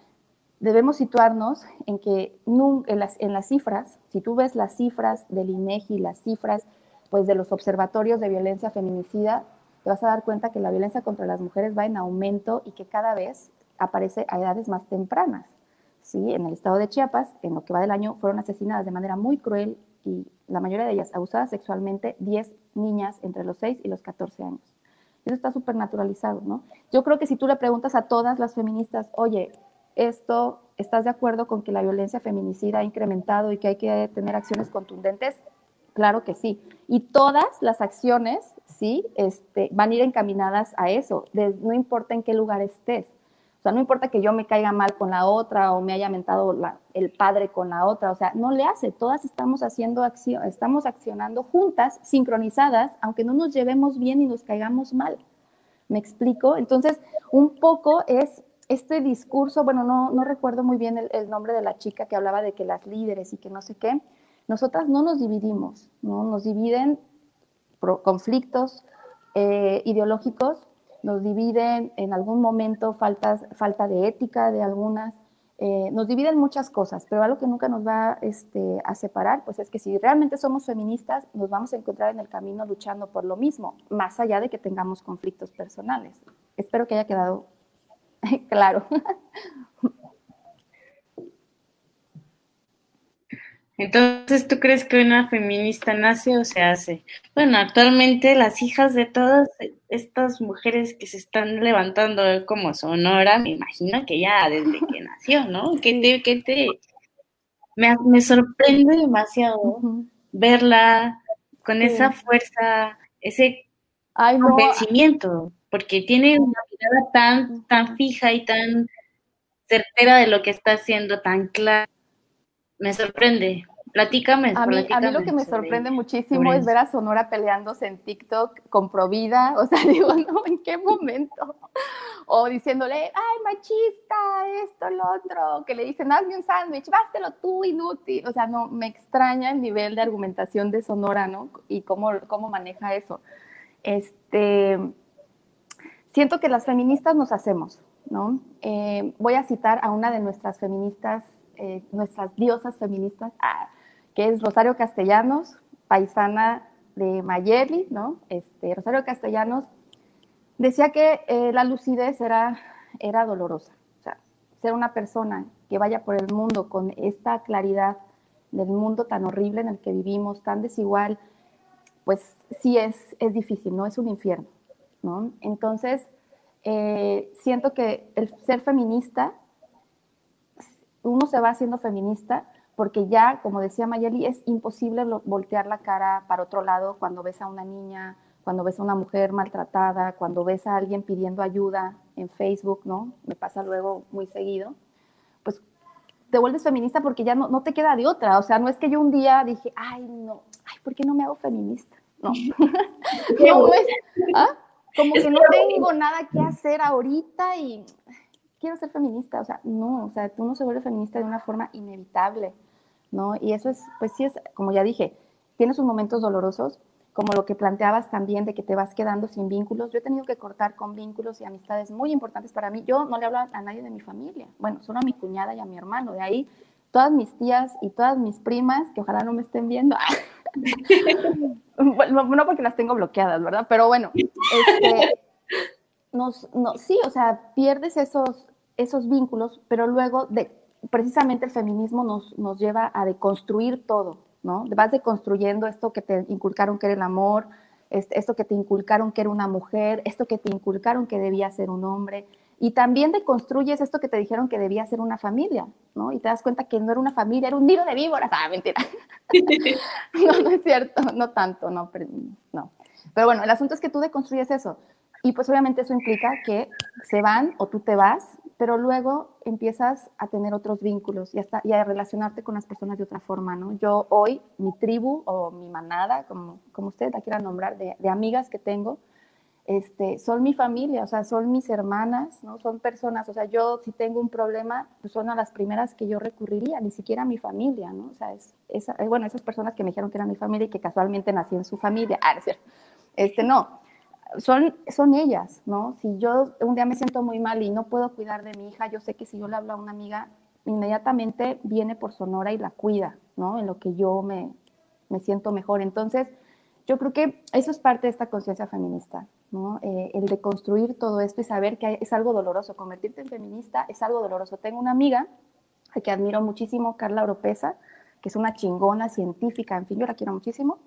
debemos situarnos en que en las, en las cifras, si tú ves las cifras del INEGI, las cifras pues, de los observatorios de violencia feminicida, te vas a dar cuenta que la violencia contra las mujeres va en aumento y que cada vez aparece a edades más tempranas. ¿Sí? en el estado de Chiapas, en lo que va del año, fueron asesinadas de manera muy cruel y la mayoría de ellas abusadas sexualmente 10 niñas entre los 6 y los 14 años. Eso está súper naturalizado, ¿no? Yo creo que si tú le preguntas a todas las feministas, oye, esto, ¿estás de acuerdo con que la violencia feminicida ha incrementado y que hay que tener acciones contundentes? Claro que sí. Y todas las acciones, sí, este, van a ir encaminadas a eso, no importa en qué lugar estés. O sea, no importa que yo me caiga mal con la otra o me haya mentado el padre con la otra, o sea, no le hace, todas estamos haciendo acción, estamos accionando juntas, sincronizadas, aunque no nos llevemos bien y nos caigamos mal. ¿Me explico? Entonces, un poco es este discurso, bueno, no, no recuerdo muy bien el, nombre de la chica que hablaba de que las líderes y que no sé qué, nosotras no nos dividimos, ¿no? Nos dividen conflictos eh, ideológicos, nos dividen en algún momento faltas, falta de ética de algunas, eh, nos dividen muchas cosas, pero algo que nunca nos va este, a separar, pues es que si realmente somos feministas, nos vamos a encontrar en el camino luchando por lo mismo, más allá de que tengamos conflictos personales. Espero que haya quedado claro. Entonces, ¿tú crees que una feminista nace o se hace? Bueno, actualmente las hijas de todas estas mujeres que se están levantando como Sonora, me imagino que ya desde que nació, ¿no? Que te, te, me, sorprende demasiado verla con esa fuerza, ese convencimiento, porque tiene una mirada tan, tan fija y tan certera de lo que está haciendo, tan clara. Me sorprende. Platícame. A mí, a mí lo que me sorprende muchísimo es ver a Sonora peleándose en TikTok con Provida. O sea, digo, no, ¿en qué momento? O diciéndole, ay, machista, esto, lo otro. Que le dicen, hazme un sándwich, bástelo tú, inútil. O sea, no, me extraña el nivel de argumentación de Sonora, ¿no? Y cómo, cómo maneja eso. Este, siento que las feministas nos hacemos, ¿no? Eh, voy a citar a una de nuestras feministas, eh, nuestras diosas feministas, ah, que es Rosario Castellanos, paisana de Mayeli, ¿no? Este, Rosario Castellanos decía que eh, la lucidez era, era dolorosa. O sea, ser una persona que vaya por el mundo con esta claridad del mundo tan horrible en el que vivimos, tan desigual, pues sí es, es difícil, ¿no? Es un infierno, ¿no? Entonces, eh, siento que el ser feminista, uno se va haciendo feminista porque ya, como decía Mayeli, es imposible voltear la cara para otro lado cuando ves a una niña, cuando ves a una mujer maltratada, cuando ves a alguien pidiendo ayuda en Facebook, ¿no? Me pasa luego muy seguido. Pues te vuelves feminista porque ya no, te queda de otra. O sea, no es que yo un día dije, ay, no, ay, ¿por qué no me hago feminista? No. no es, ¿ah? Como que no tengo nada que hacer ahorita y quiero ser feminista. O sea, no, o sea, tú no se vuelves feminista de una forma inevitable. ¿No? Y eso es, pues sí es, como ya dije, tienes sus momentos dolorosos, como lo que planteabas también de que te vas quedando sin vínculos. Yo he tenido que cortar con vínculos y amistades muy importantes para mí. Yo no le hablo a nadie de mi familia, bueno, solo a mi cuñada y a mi hermano. De ahí, todas mis tías y todas mis primas, que ojalá no me estén viendo, no porque las tengo bloqueadas, ¿verdad? Pero bueno, este, nos, no, sí, o sea, pierdes esos, esos vínculos, pero luego de precisamente el feminismo nos, nos lleva a deconstruir todo, ¿no? Vas deconstruyendo esto que te inculcaron que era el amor, esto que te inculcaron que era una mujer, esto que te inculcaron que debía ser un hombre, y también deconstruyes esto que te dijeron que debía ser una familia, ¿no? Y te das cuenta que no era una familia, era un nido de víboras. Ah, mentira. no, no es cierto, no tanto, no, pero, no. Pero bueno, el asunto es que tú deconstruyes eso. Y pues obviamente eso implica que se van o tú te vas pero luego empiezas a tener otros vínculos y, hasta, y a relacionarte con las personas de otra forma, ¿no? Yo hoy, mi tribu o mi manada, como, como ustedes la quieran nombrar, de, de, amigas que tengo, este, son mi familia, o sea, son mis hermanas, ¿no? Son personas, o sea, yo si tengo un problema, pues son a las primeras que yo recurriría, ni siquiera a mi familia, ¿no? O sea, es, es, bueno, esas personas que me dijeron que eran mi familia y que casualmente nací en su familia, ah, es cierto, este, no, son, son ellas, ¿no? Si yo un día me siento muy mal y no puedo cuidar de mi hija, yo sé que si yo le hablo a una amiga, inmediatamente viene por Sonora y la cuida, ¿no? En lo que yo me, me siento mejor. Entonces, yo creo que eso es parte de esta conciencia feminista, ¿no? Eh, el de construir todo esto y saber que es algo doloroso. Convertirte en feminista es algo doloroso. Tengo una amiga a que admiro muchísimo, Carla Oropesa, que es una chingona científica, en fin, yo la quiero muchísimo.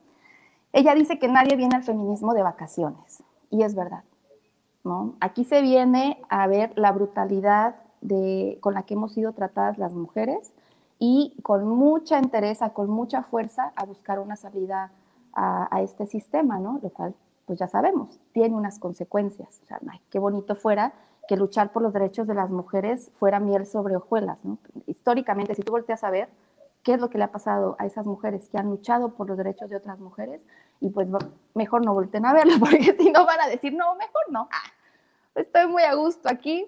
Ella dice que nadie viene al feminismo de vacaciones, y es verdad. ¿no? Aquí se viene a ver la brutalidad de, con la que hemos sido tratadas las mujeres y con mucha entereza, con mucha fuerza a buscar una salida a, este sistema, ¿no? Lo cual, pues ya sabemos, tiene unas consecuencias. O sea, qué bonito fuera que luchar por los derechos de las mujeres fuera miel sobre hojuelas, ¿no? Históricamente, si tú volteas a ver qué es lo que le ha pasado a esas mujeres que han luchado por los derechos de otras mujeres, y pues mejor no volten a verlo, porque si no van a decir, no, mejor no. Ah, estoy muy a gusto aquí.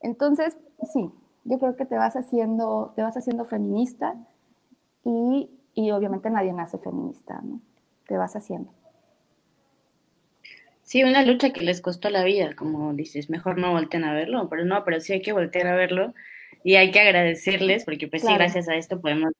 Entonces, sí, yo creo que te vas haciendo, te vas haciendo feminista y, y obviamente nadie nace feminista, ¿no? Te vas haciendo. Sí, una lucha que les costó la vida, como dices, mejor no volteen a verlo, pero no, pero sí hay que voltear a verlo y hay que agradecerles porque pues sí, gracias a esto podemos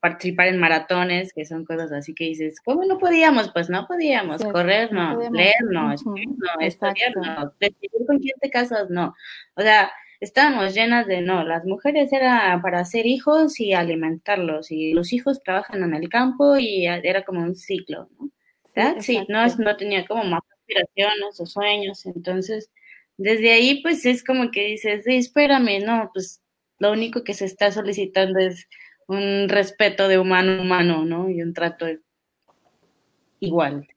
participar en maratones, que son cosas así que dices, ¿cómo no podíamos? Pues no podíamos, correr no, leer no, escribir no, estudiar no, decidir con quién te casas no. O sea, estábamos llenas de no, las mujeres era para hacer hijos y alimentarlos y los hijos trabajan en el campo y era como un ciclo, ¿no? Sí, no, no tenía como más aspiraciones o sueños, entonces desde ahí pues es como que dices, espérame, no, pues lo único que se está solicitando es un respeto de humano a humano, ¿no? Y un trato igual,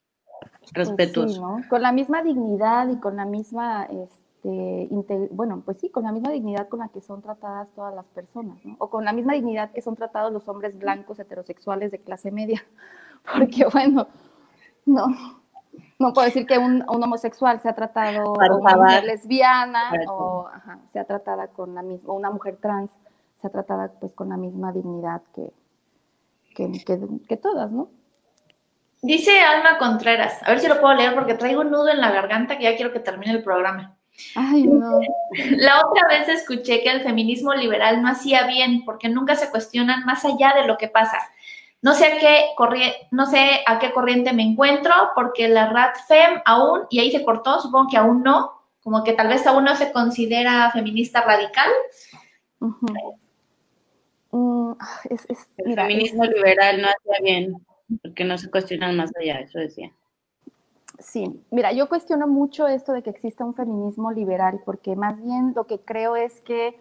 pues respetuoso. Con la misma dignidad y con la misma, este, bueno, pues sí, con la misma dignidad con la que son tratadas todas las personas, ¿no? O con la misma dignidad que son tratados los hombres blancos heterosexuales de clase media, porque bueno, no, no puedo decir que un, homosexual se ha tratado como una lesbiana o se ha tratada con la misma, una mujer trans sea tratada pues con la misma dignidad que, que, todas, ¿no? Dice Alma Contreras, a ver si lo puedo leer porque traigo un nudo en la garganta que ya quiero que termine el programa. Ay, no. La otra vez escuché que el feminismo liberal no hacía bien porque nunca se cuestionan más allá de lo que pasa. No sé a qué, no sé a qué corriente me encuentro porque la RATFEM aún, y ahí se cortó, supongo que aún no, como que tal vez aún no se considera feminista radical. Mm, el feminismo liberal no hacía bien, porque no se cuestionan más allá, eso decía. Sí, mira, yo cuestiono mucho esto de que exista un feminismo liberal, porque más bien lo que creo es que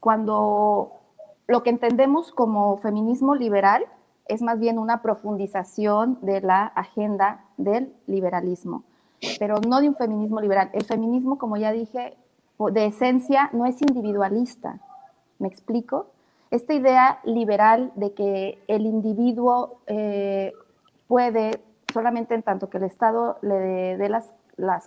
cuando lo que entendemos como feminismo liberal es más bien una profundización de la agenda del liberalismo, pero no de un feminismo liberal. El feminismo, como ya dije, de esencia no es individualista. ¿Me explico? Esta idea liberal de que el individuo eh, puede, solamente en tanto que el Estado le dé las,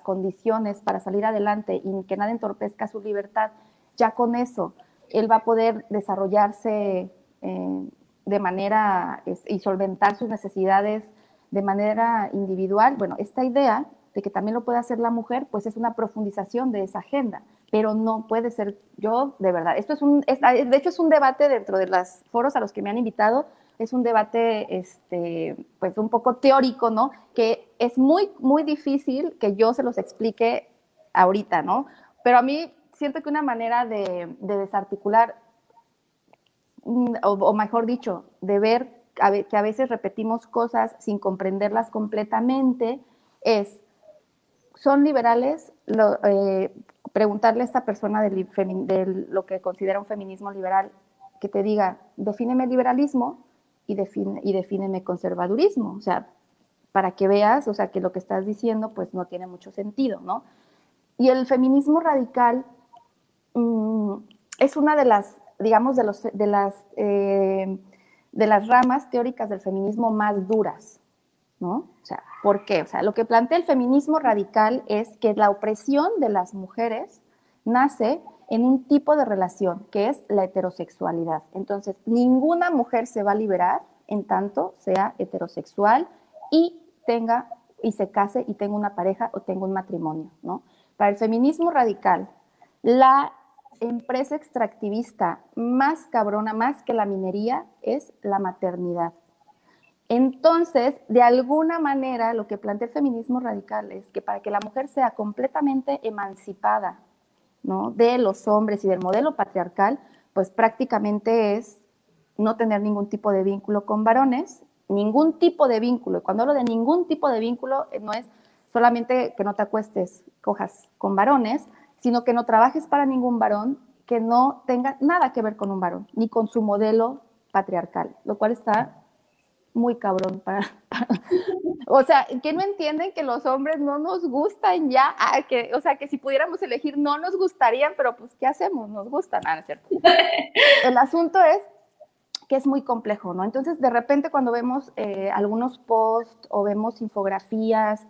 condiciones para salir adelante y que nada entorpezca su libertad, ya con eso él va a poder desarrollarse eh, de manera y solventar sus necesidades de manera individual. Bueno, esta idea de que también lo puede hacer la mujer, pues es una profundización de esa agenda pero no puede ser yo, de verdad. Esto es un, de hecho es un debate dentro de los foros a los que me han invitado, es un debate, este, pues un poco teórico, ¿no? Que es muy, muy difícil que yo se los explique ahorita, ¿no? Pero a mí siento que una manera de, desarticular, mm, o, mejor dicho, de ver que a veces repetimos cosas sin comprenderlas completamente, es, son liberales, eh, preguntarle a esta persona de lo que considera un feminismo liberal, que te diga, defíneme liberalismo y, define, y defíneme conservadurismo. O sea, para que veas, o sea, que lo que estás diciendo pues no tiene mucho sentido, ¿no? Y el feminismo radical mm, es una de las, digamos, de, los, de, las, eh, de las ramas teóricas del feminismo más duras, ¿no? O sea, ¿por qué? O sea, lo que plantea el feminismo radical es que la opresión de las mujeres nace en un tipo de relación, que es la heterosexualidad. Entonces, ninguna mujer se va a liberar en tanto sea heterosexual y tenga y se case y tenga una pareja o tenga un matrimonio, ¿no? Para el feminismo radical, la empresa extractivista más cabrona, más que la minería, es la maternidad. Entonces, de alguna manera, lo que plantea el feminismo radical es que para que la mujer sea completamente emancipada ¿no? de los hombres y del modelo patriarcal, pues prácticamente es no tener ningún tipo de vínculo con varones, ningún tipo de vínculo. Y cuando hablo de ningún tipo de vínculo, eh, no es solamente que no te acuestes, cojas con varones, sino que no trabajes para ningún varón, que no tenga nada que ver con un varón, ni con su modelo patriarcal, lo cual está muy cabrón para, o sea, que no entienden que los hombres no nos gustan ya, ah, que, o sea, que si pudiéramos elegir no nos gustarían, pero pues ¿qué hacemos? Nos gustan, ah, ¿no cierto? El asunto es que es muy complejo, ¿no? Entonces, de repente cuando vemos eh, algunos posts o vemos infografías,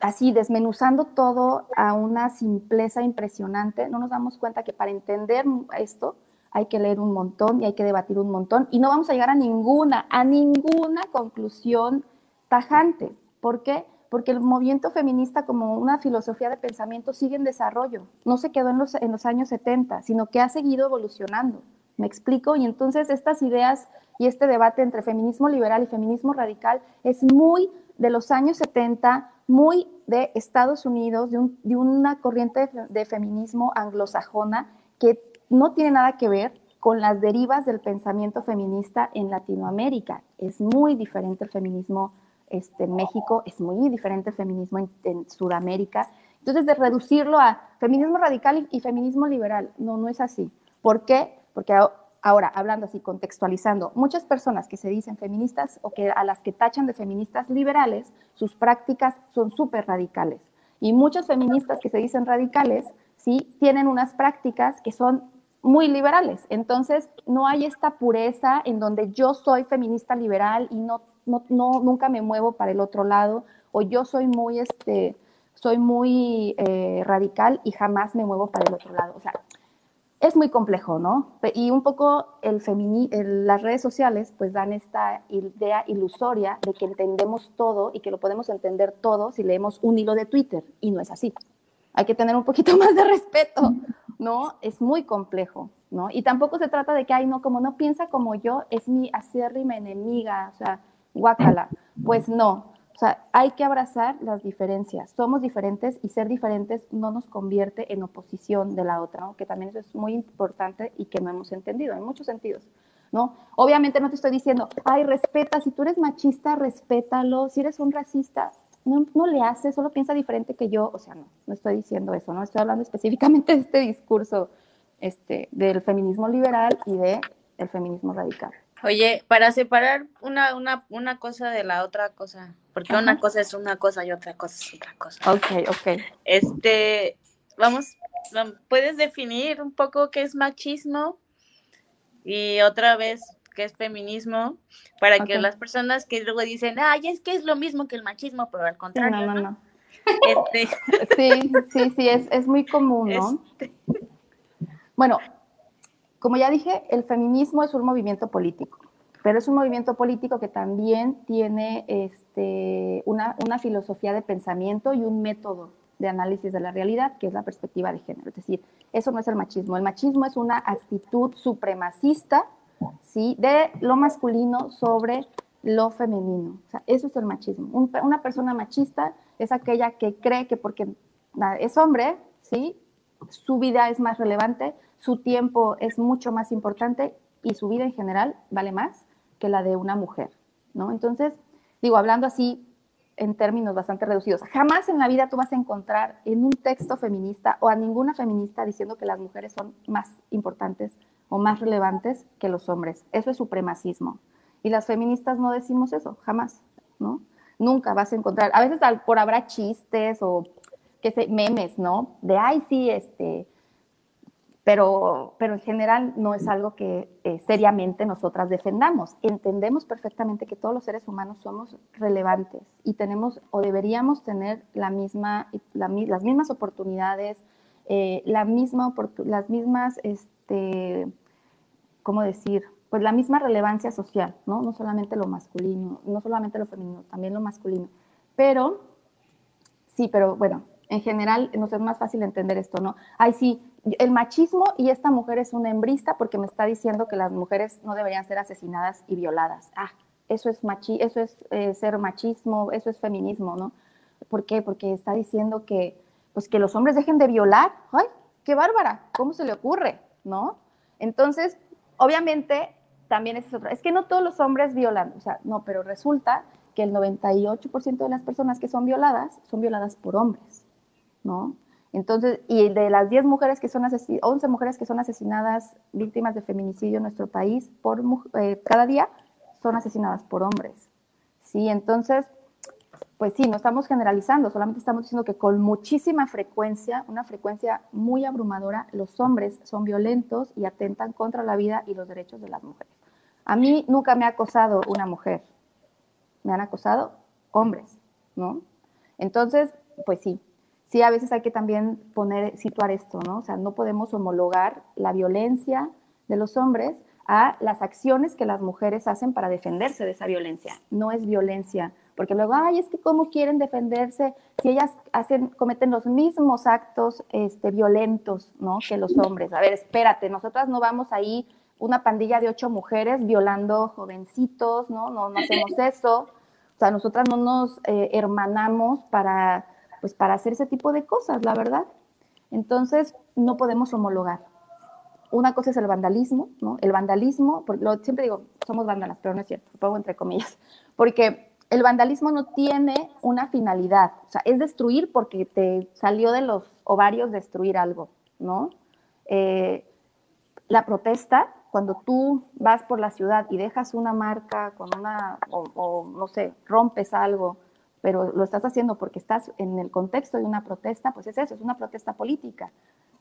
así desmenuzando todo a una simpleza impresionante, no nos damos cuenta que para entender esto hay que leer un montón y hay que debatir un montón y no vamos a llegar a ninguna, a ninguna conclusión tajante. ¿Por qué? Porque el movimiento feminista como una filosofía de pensamiento sigue en desarrollo, no se quedó en los, en los años 70, sino que ha seguido evolucionando. ¿Me explico? Y entonces estas ideas y este debate entre feminismo liberal y feminismo radical es muy de los años 70, muy de Estados Unidos, de, una corriente de, feminismo anglosajona que no tiene nada que ver con las derivas del pensamiento feminista en Latinoamérica. Es muy diferente el feminismo este, en México, es muy diferente el feminismo en, Sudamérica. Entonces, de reducirlo a feminismo radical y, y, feminismo liberal, no, no es así. ¿Por qué? Porque Ahora, hablando así, contextualizando, muchas personas que se dicen feministas o que a las que tachan de feministas liberales, sus prácticas son súper radicales. Y muchos feministas que se dicen radicales, sí, tienen unas prácticas que son muy liberales. Entonces, no hay esta pureza en donde yo soy feminista liberal y no, no, nunca me muevo para el otro lado, o yo soy muy, este, soy muy eh, radical y jamás me muevo para el otro lado. O sea, es muy complejo, ¿no? Y un poco el las redes sociales pues dan esta idea ilusoria de que entendemos todo y que lo podemos entender todo si leemos un hilo de Twitter y no es así. Hay que tener un poquito más de respeto, ¿no? Es muy complejo, ¿no? Y tampoco se trata de que, ay, no, como no piensa como yo, es mi acérrima enemiga, o sea, guácala. Pues no, o sea, hay que abrazar las diferencias. Somos diferentes y ser diferentes no nos convierte en oposición de la otra, ¿no? que también eso es muy importante y que no hemos entendido en muchos sentidos. ¿no? Obviamente no te estoy diciendo, ay, respeta, si tú eres machista, respétalo, si eres un racista, no, no, le haces, solo piensa diferente que yo, o sea, no, no estoy diciendo eso, no estoy hablando específicamente de este discurso este, del feminismo liberal y del el feminismo radical. Oye, para separar una, una, una cosa de la otra cosa, porque una cosa es una cosa y otra cosa es otra cosa. Ok, ok. Este, vamos, ¿puedes definir un poco qué es machismo? Y otra vez, qué es feminismo, para que las personas que luego dicen, ay, es que es lo mismo que el machismo, pero al contrario. No, no, no. Este... Sí, sí, sí, es, es muy común, ¿no? Este... Bueno, como ya dije, el feminismo es un movimiento político, pero es un movimiento político que también tiene este, una, filosofía de pensamiento y un método de análisis de la realidad, que es la perspectiva de género. Es decir, eso no es el machismo. El machismo es una actitud supremacista ¿sí? de lo masculino sobre lo femenino. Eso es el machismo. una persona machista es aquella que cree que porque es hombre, ¿sí? su vida es más relevante, su tiempo es mucho más importante y su vida en general vale más que la de una mujer, ¿no? Entonces, digo, hablando así en términos bastante reducidos, jamás en la vida tú vas a encontrar en un texto feminista o a ninguna feminista diciendo que las mujeres son más importantes o más relevantes que los hombres. Eso es supremacismo. Y las feministas no decimos eso, jamás, ¿no? Nunca vas a encontrar, a veces por habrá chistes o que se, memes, ¿no? De, ay, sí, este, pero, pero en general no es algo que eh, seriamente nosotras defendamos. Entendemos perfectamente que todos los seres humanos somos relevantes y tenemos o deberíamos tener la misma, las mismas oportunidades, eh, la misma, las mismas, este, ¿cómo decir? Pues la misma relevancia social, ¿no? No solamente lo masculino, no solamente lo femenino, también lo masculino. Pero, sí, pero bueno, en general nos es más fácil entender esto, ¿no? Ay, sí, el machismo y esta mujer es una hembrista porque me está diciendo que las mujeres no deberían ser asesinadas y violadas. Ah, eso es, machi eso es eh, ser machismo, eso es feminismo, ¿no? ¿Por qué? Porque está diciendo que, pues, que los hombres dejen de violar. ¡Ay, qué bárbara! ¿Cómo se le ocurre? ¿No? Entonces, obviamente, también es otra. Es que no todos los hombres violan, o sea, no, pero resulta que el 98% de las personas que son violadas son violadas por hombres. ¿no? Entonces, y de las 10 mujeres que son asesinadas, 11 mujeres que son asesinadas víctimas de feminicidio en nuestro país por eh, cada día son asesinadas por hombres. Sí, entonces, pues sí, no estamos generalizando, solamente estamos diciendo que con muchísima frecuencia, una frecuencia muy abrumadora, los hombres son violentos y atentan contra la vida y los derechos de las mujeres. A mí nunca me ha acosado una mujer, me han acosado hombres, ¿no? Entonces, pues sí, sí, a veces hay que también poner, situar esto, ¿no? O sea, no podemos homologar la violencia de los hombres a las acciones que las mujeres hacen para defenderse de esa violencia. No es violencia, porque luego, ay, es que cómo quieren defenderse si ellas hacen, cometen los mismos actos este, violentos, ¿no? Que los hombres. A ver, espérate, nosotras no vamos ahí una pandilla de ocho mujeres violando jovencitos, ¿no? No, hacemos eso. O sea, nosotras no nos eh, hermanamos para, pues, para hacer ese tipo de cosas, la verdad. Entonces, no podemos homologar. Una cosa es el vandalismo, ¿no? El vandalismo, lo, siempre digo, somos vándalas, pero no es cierto, lo pongo entre comillas, porque el vandalismo no tiene una finalidad, o sea, es destruir porque te salió de los ovarios destruir algo, ¿no? Eh, la protesta cuando tú vas por la ciudad y dejas una marca con una, o, no sé, rompes algo, pero lo estás haciendo porque estás en el contexto de una protesta, pues es eso, es una protesta política,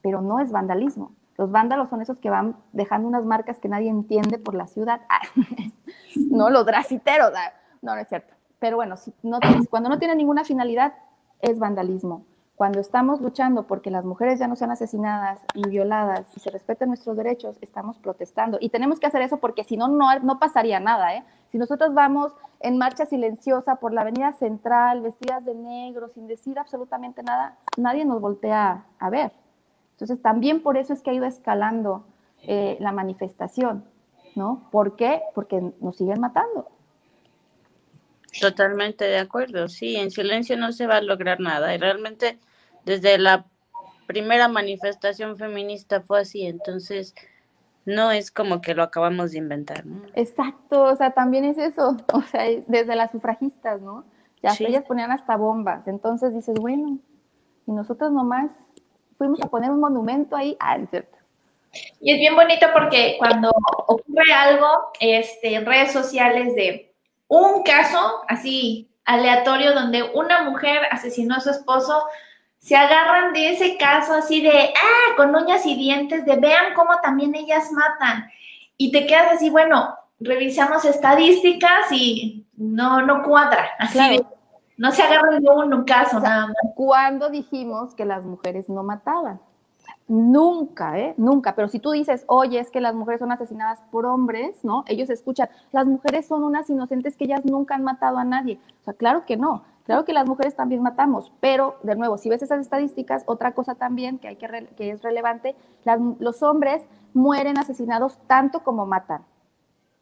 pero no es vandalismo. Los vándalos son esos que van dejando unas marcas que nadie entiende por la ciudad. no, los draciteros, ah, no, no es cierto. Pero bueno, si no cuando no tiene ninguna finalidad, es vandalismo. Cuando estamos luchando porque las mujeres ya no sean asesinadas y violadas y se respeten nuestros derechos, estamos protestando. Y tenemos que hacer eso porque si no, no pasaría nada. ¿eh? Si nosotros vamos en marcha silenciosa por la avenida central, vestidas de negro, sin decir absolutamente nada, nadie nos voltea a ver. Entonces, también por eso es que ha ido escalando eh, la manifestación, ¿no? ¿Por qué? Porque nos siguen matando. Totalmente de acuerdo, sí, en silencio no se va a lograr nada y realmente desde la primera manifestación feminista fue así, entonces no es como que lo acabamos de inventar, ¿no? Exacto, o sea, también es eso, o sea, desde las sufragistas, ¿no? Ya ellas ponían hasta bombas, entonces dices, bueno, y nosotros nomás fuimos a poner un monumento ahí, ah, cierto. Y es bien bonito porque cuando ocurre algo este, en redes sociales de un caso así aleatorio donde una mujer asesinó a su esposo, se agarran de ese caso así de, ah, con uñas y dientes, de vean cómo también ellas matan. Y te quedas así, bueno, revisamos estadísticas y no, no cuadra. Así no se agarran de un, caso nada más. ¿Cuándo dijimos que las mujeres no mataban? Nunca, ¿eh? Nunca. Pero si tú dices, oye, es que las mujeres son asesinadas por hombres, ¿no? Ellos escuchan, las mujeres son unas inocentes que ellas nunca han matado a nadie. O sea, claro que no. Claro que las mujeres también matamos, pero de nuevo, si ves esas estadísticas, otra cosa también que, hay que, que es relevante, los hombres mueren asesinados tanto como matan,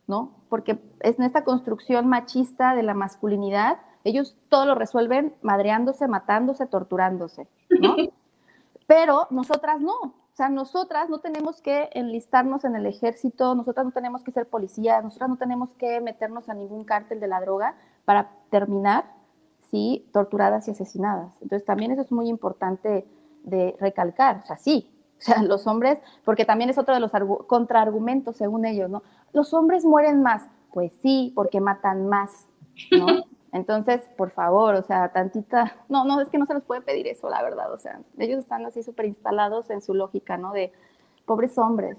¿no? Porque es en esta construcción machista de la masculinidad, ellos todo lo resuelven madreándose, matándose, torturándose, ¿no? pero nosotras no, o sea, nosotras no tenemos que enlistarnos en el ejército, nosotras no tenemos que ser policías, nosotras no tenemos que meternos a ningún cártel de la droga para terminar ¿sí? torturadas y asesinadas. Entonces también eso es muy importante de recalcar, o sea, sí, o sea, los hombres, porque también es otro de los contraargumentos según ellos, ¿no? Los hombres mueren más, pues sí, porque matan más, ¿no? Entonces, por favor, o sea, tantita, no, no, es que no se les puede pedir eso, la verdad, o sea, ellos están así súper instalados en su lógica, ¿no? De pobres hombres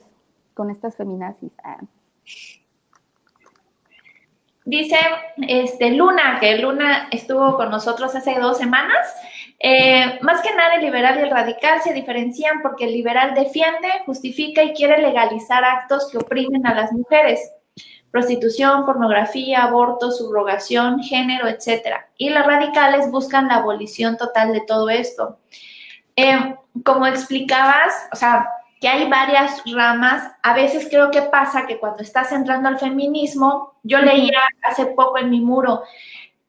con estas feminazis. Ah. Dice este, Luna, que Luna estuvo con nosotros hace dos semanas. Eh, más que nada el liberal y el radical se diferencian porque el liberal defiende, justifica y quiere legalizar actos que oprimen a las mujeres. Prostitución, pornografía, aborto, subrogación, género, etc. Y los radicales buscan la abolición total de todo esto. Eh, como explicabas, o sea, que hay varias ramas. A veces creo que pasa que cuando estás entrando al feminismo, yo leía hace poco en mi muro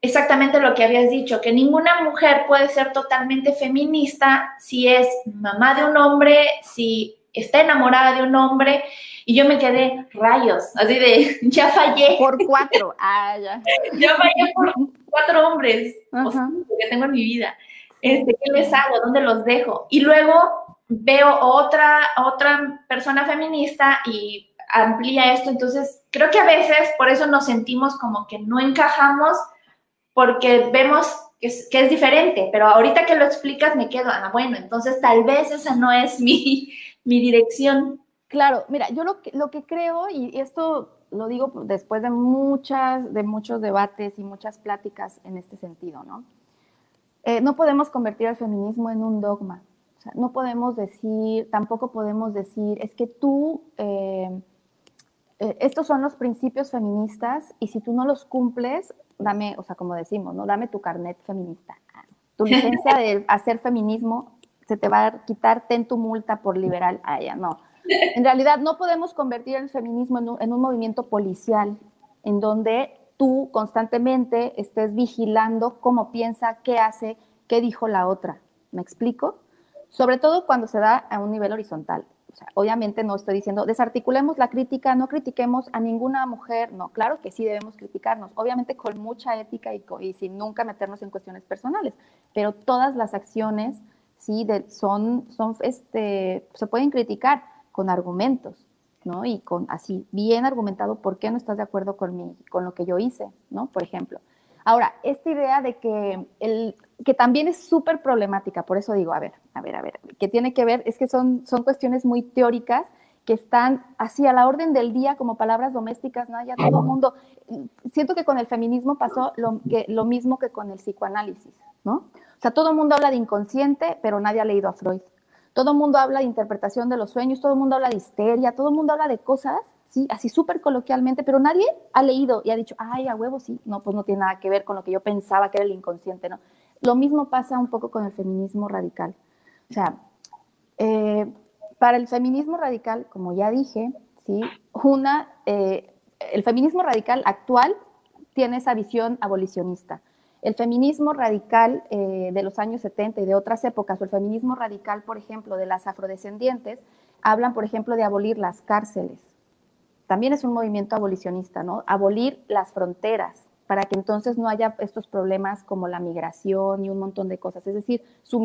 exactamente lo que habías dicho, que ninguna mujer puede ser totalmente feminista si es mamá de un hombre, si está enamorada de un hombre. Y yo me quedé rayos, así de, ya fallé. Por cuatro, ah, ya. ya fallé por cuatro hombres que tengo en mi vida. Este, ¿Qué les hago? ¿Dónde los dejo? Y luego veo otra, otra persona feminista y amplía esto. Entonces, creo que a veces por eso nos sentimos como que no encajamos porque vemos que es, que es diferente, pero ahorita que lo explicas me quedo, ah, bueno, entonces tal vez esa no es mi, mi dirección. Claro, mira, yo lo que, lo que creo, y esto lo digo después de muchas, de muchos debates y muchas pláticas en este sentido, ¿no? eh, no podemos convertir al feminismo en un dogma. O sea, no podemos decir, tampoco podemos decir, es que tú, eh, eh, estos son los principios feministas y si tú no los cumples, dame, o sea, como decimos, ¿no? Dame tu carnet feminista. Tu licencia de hacer feminismo se te va a quitar, ten tu multa por liberal. Ah, ya, no. En realidad no podemos convertir el feminismo en un, en un movimiento policial en donde tú constantemente estés vigilando cómo piensa, qué hace, qué dijo la otra. ¿Me explico? Sobre todo cuando se da a un nivel horizontal. O sea, obviamente no estoy diciendo desarticulemos la crítica, no critiquemos a ninguna mujer. No, claro que sí debemos criticarnos, obviamente con mucha ética y, y sin nunca meternos en cuestiones personales, pero todas las acciones sí de, son, son este, se pueden criticar con argumentos. ¿no? Y con así, bien argumentado por qué no estás de acuerdo con, mi, con lo que yo hice, ¿no? Por ejemplo. Ahora, esta idea de que, el, que también es súper problemática, por eso digo, a ver, a ver, a ver, que tiene que ver, es que son, son cuestiones muy teóricas que están así a la orden del día como palabras domésticas, ¿no? Ya todo el mundo, siento que con el feminismo pasó lo, que, lo mismo que con el psicoanálisis, ¿no? O sea, todo el mundo habla de inconsciente, pero nadie ha leído a Freud. Todo el mundo habla de interpretación de los sueños, todo el mundo habla de histeria, todo el mundo habla de cosas, sí, así súper coloquialmente, pero nadie ha leído y ha dicho, ay, a huevo, sí, no, pues no tiene nada que ver con lo que yo pensaba que era el inconsciente, ¿no? Lo mismo pasa un poco con el feminismo radical. O sea, eh, para el feminismo radical, como ya dije, sí, una, eh, el feminismo radical actual tiene esa visión abolicionista. El feminismo radical eh, de los años 70 y de otras épocas, o el feminismo radical, por ejemplo, de las afrodescendientes, hablan, por ejemplo, de abolir las cárceles. También es un movimiento abolicionista, ¿no? Abolir las fronteras para que entonces no haya estos problemas como la migración y un montón de cosas. Es decir,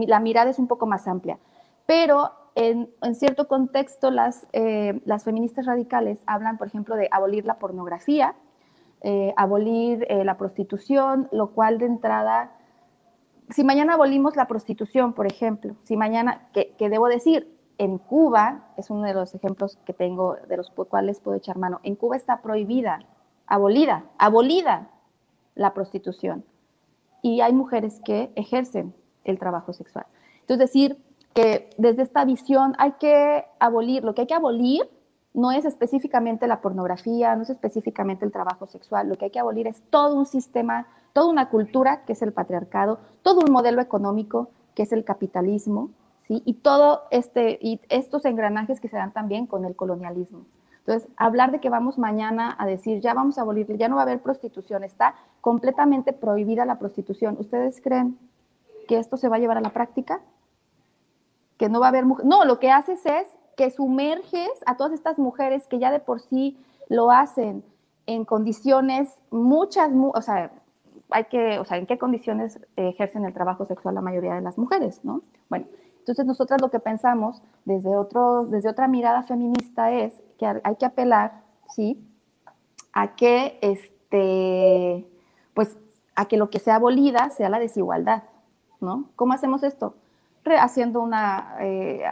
la mirada es un poco más amplia. Pero en, cierto contexto, eh, las feministas radicales hablan, por ejemplo, de abolir la pornografía, eh, abolir eh, la prostitución, lo cual de entrada, si mañana abolimos la prostitución, por ejemplo, si mañana, que, debo decir, en Cuba, es uno de los ejemplos que tengo, de los cuales puedo echar mano, en Cuba está prohibida, abolida, abolida la prostitución. Y hay mujeres que ejercen el trabajo sexual. Entonces, decir que desde esta visión hay que abolir, lo que hay que abolir no es específicamente la pornografía, no es específicamente el trabajo sexual, lo que hay que abolir es todo un sistema, toda una cultura que es el patriarcado, todo un modelo económico que es el capitalismo, ¿sí? Y todo este y estos engranajes que se dan también con el colonialismo. Entonces, hablar de que vamos mañana a decir, ya vamos a abolir, ya no va a haber prostitución, está completamente prohibida la prostitución. ¿Ustedes creen que esto se va a llevar a la práctica? Que no va a haber No, lo que haces es que sumerges a todas estas mujeres que ya de por sí lo hacen en condiciones, muchas, o sea, hay que, o sea, en qué condiciones ejercen el trabajo sexual la mayoría de las mujeres, ¿no? Bueno, entonces nosotras lo que pensamos desde, otro, desde otra mirada feminista es que hay que apelar, ¿sí? A que, este, pues, a que lo que sea abolida sea la desigualdad, ¿no? ¿Cómo hacemos esto? Haciendo una, eh,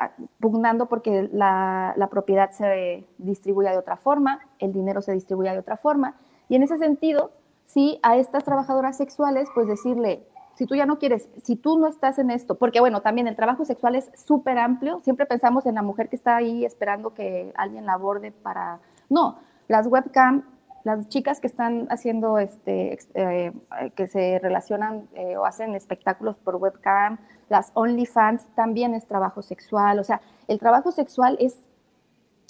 pugnando porque la, la, propiedad se distribuya de otra forma, el dinero se distribuya de otra forma. Y en ese sentido, sí, a estas trabajadoras sexuales, pues decirle, si tú ya no quieres, si tú no estás en esto, porque bueno, también el trabajo sexual es súper amplio, siempre pensamos en la mujer que está ahí esperando que alguien la aborde para... No, las webcam las chicas que están haciendo, este, eh, que se relacionan eh, o hacen espectáculos por webcam, las OnlyFans, también es trabajo sexual. O sea, el trabajo sexual es,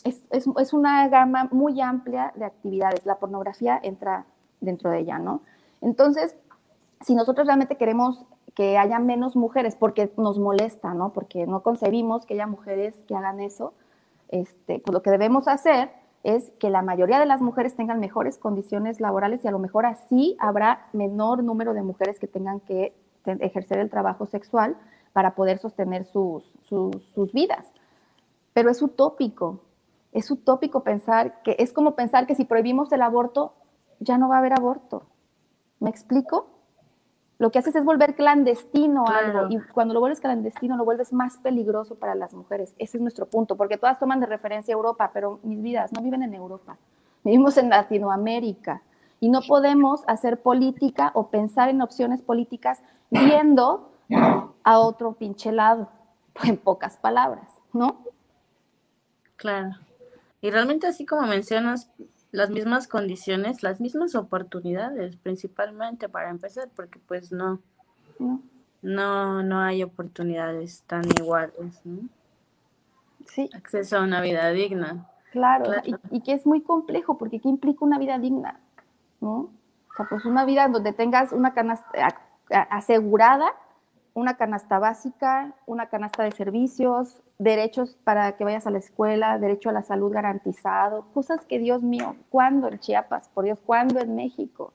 es, es, una gama muy amplia de actividades. La pornografía entra dentro de ella, ¿no? Entonces, si nosotros realmente queremos que haya menos mujeres, porque nos molesta, ¿no? Porque no concebimos que haya mujeres que hagan eso, este, pues lo que debemos hacer es que la mayoría de las mujeres tengan mejores condiciones laborales y a lo mejor así habrá menor número de mujeres que tengan que ejercer el trabajo sexual para poder sostener sus, sus, vidas. Pero es utópico, es utópico pensar que es como pensar que si prohibimos el aborto, ya no va a haber aborto. ¿Me explico? Lo que haces es volver clandestino algo y cuando lo vuelves clandestino lo vuelves más peligroso para las mujeres. Ese es nuestro punto, porque todas toman de referencia Europa, pero mis vidas no viven en Europa, vivimos en Latinoamérica y no podemos hacer política o pensar en opciones políticas viendo a otro pinche lado, en pocas palabras, ¿no? Claro. Y realmente así como mencionas, las mismas condiciones, las mismas oportunidades, principalmente para empezar, porque pues no, no, no, hay oportunidades tan iguales, ¿no? Sí. Acceso a una vida digna. Claro, Y, que es muy complejo, porque ¿qué implica una vida digna? ¿No? O sea, pues una vida donde tengas una canasta asegurada, una canasta básica, una canasta de servicios, derechos para que vayas a la escuela, derecho a la salud garantizado, cosas que Dios mío, ¿cuándo en Chiapas? Por Dios, ¿cuándo en México?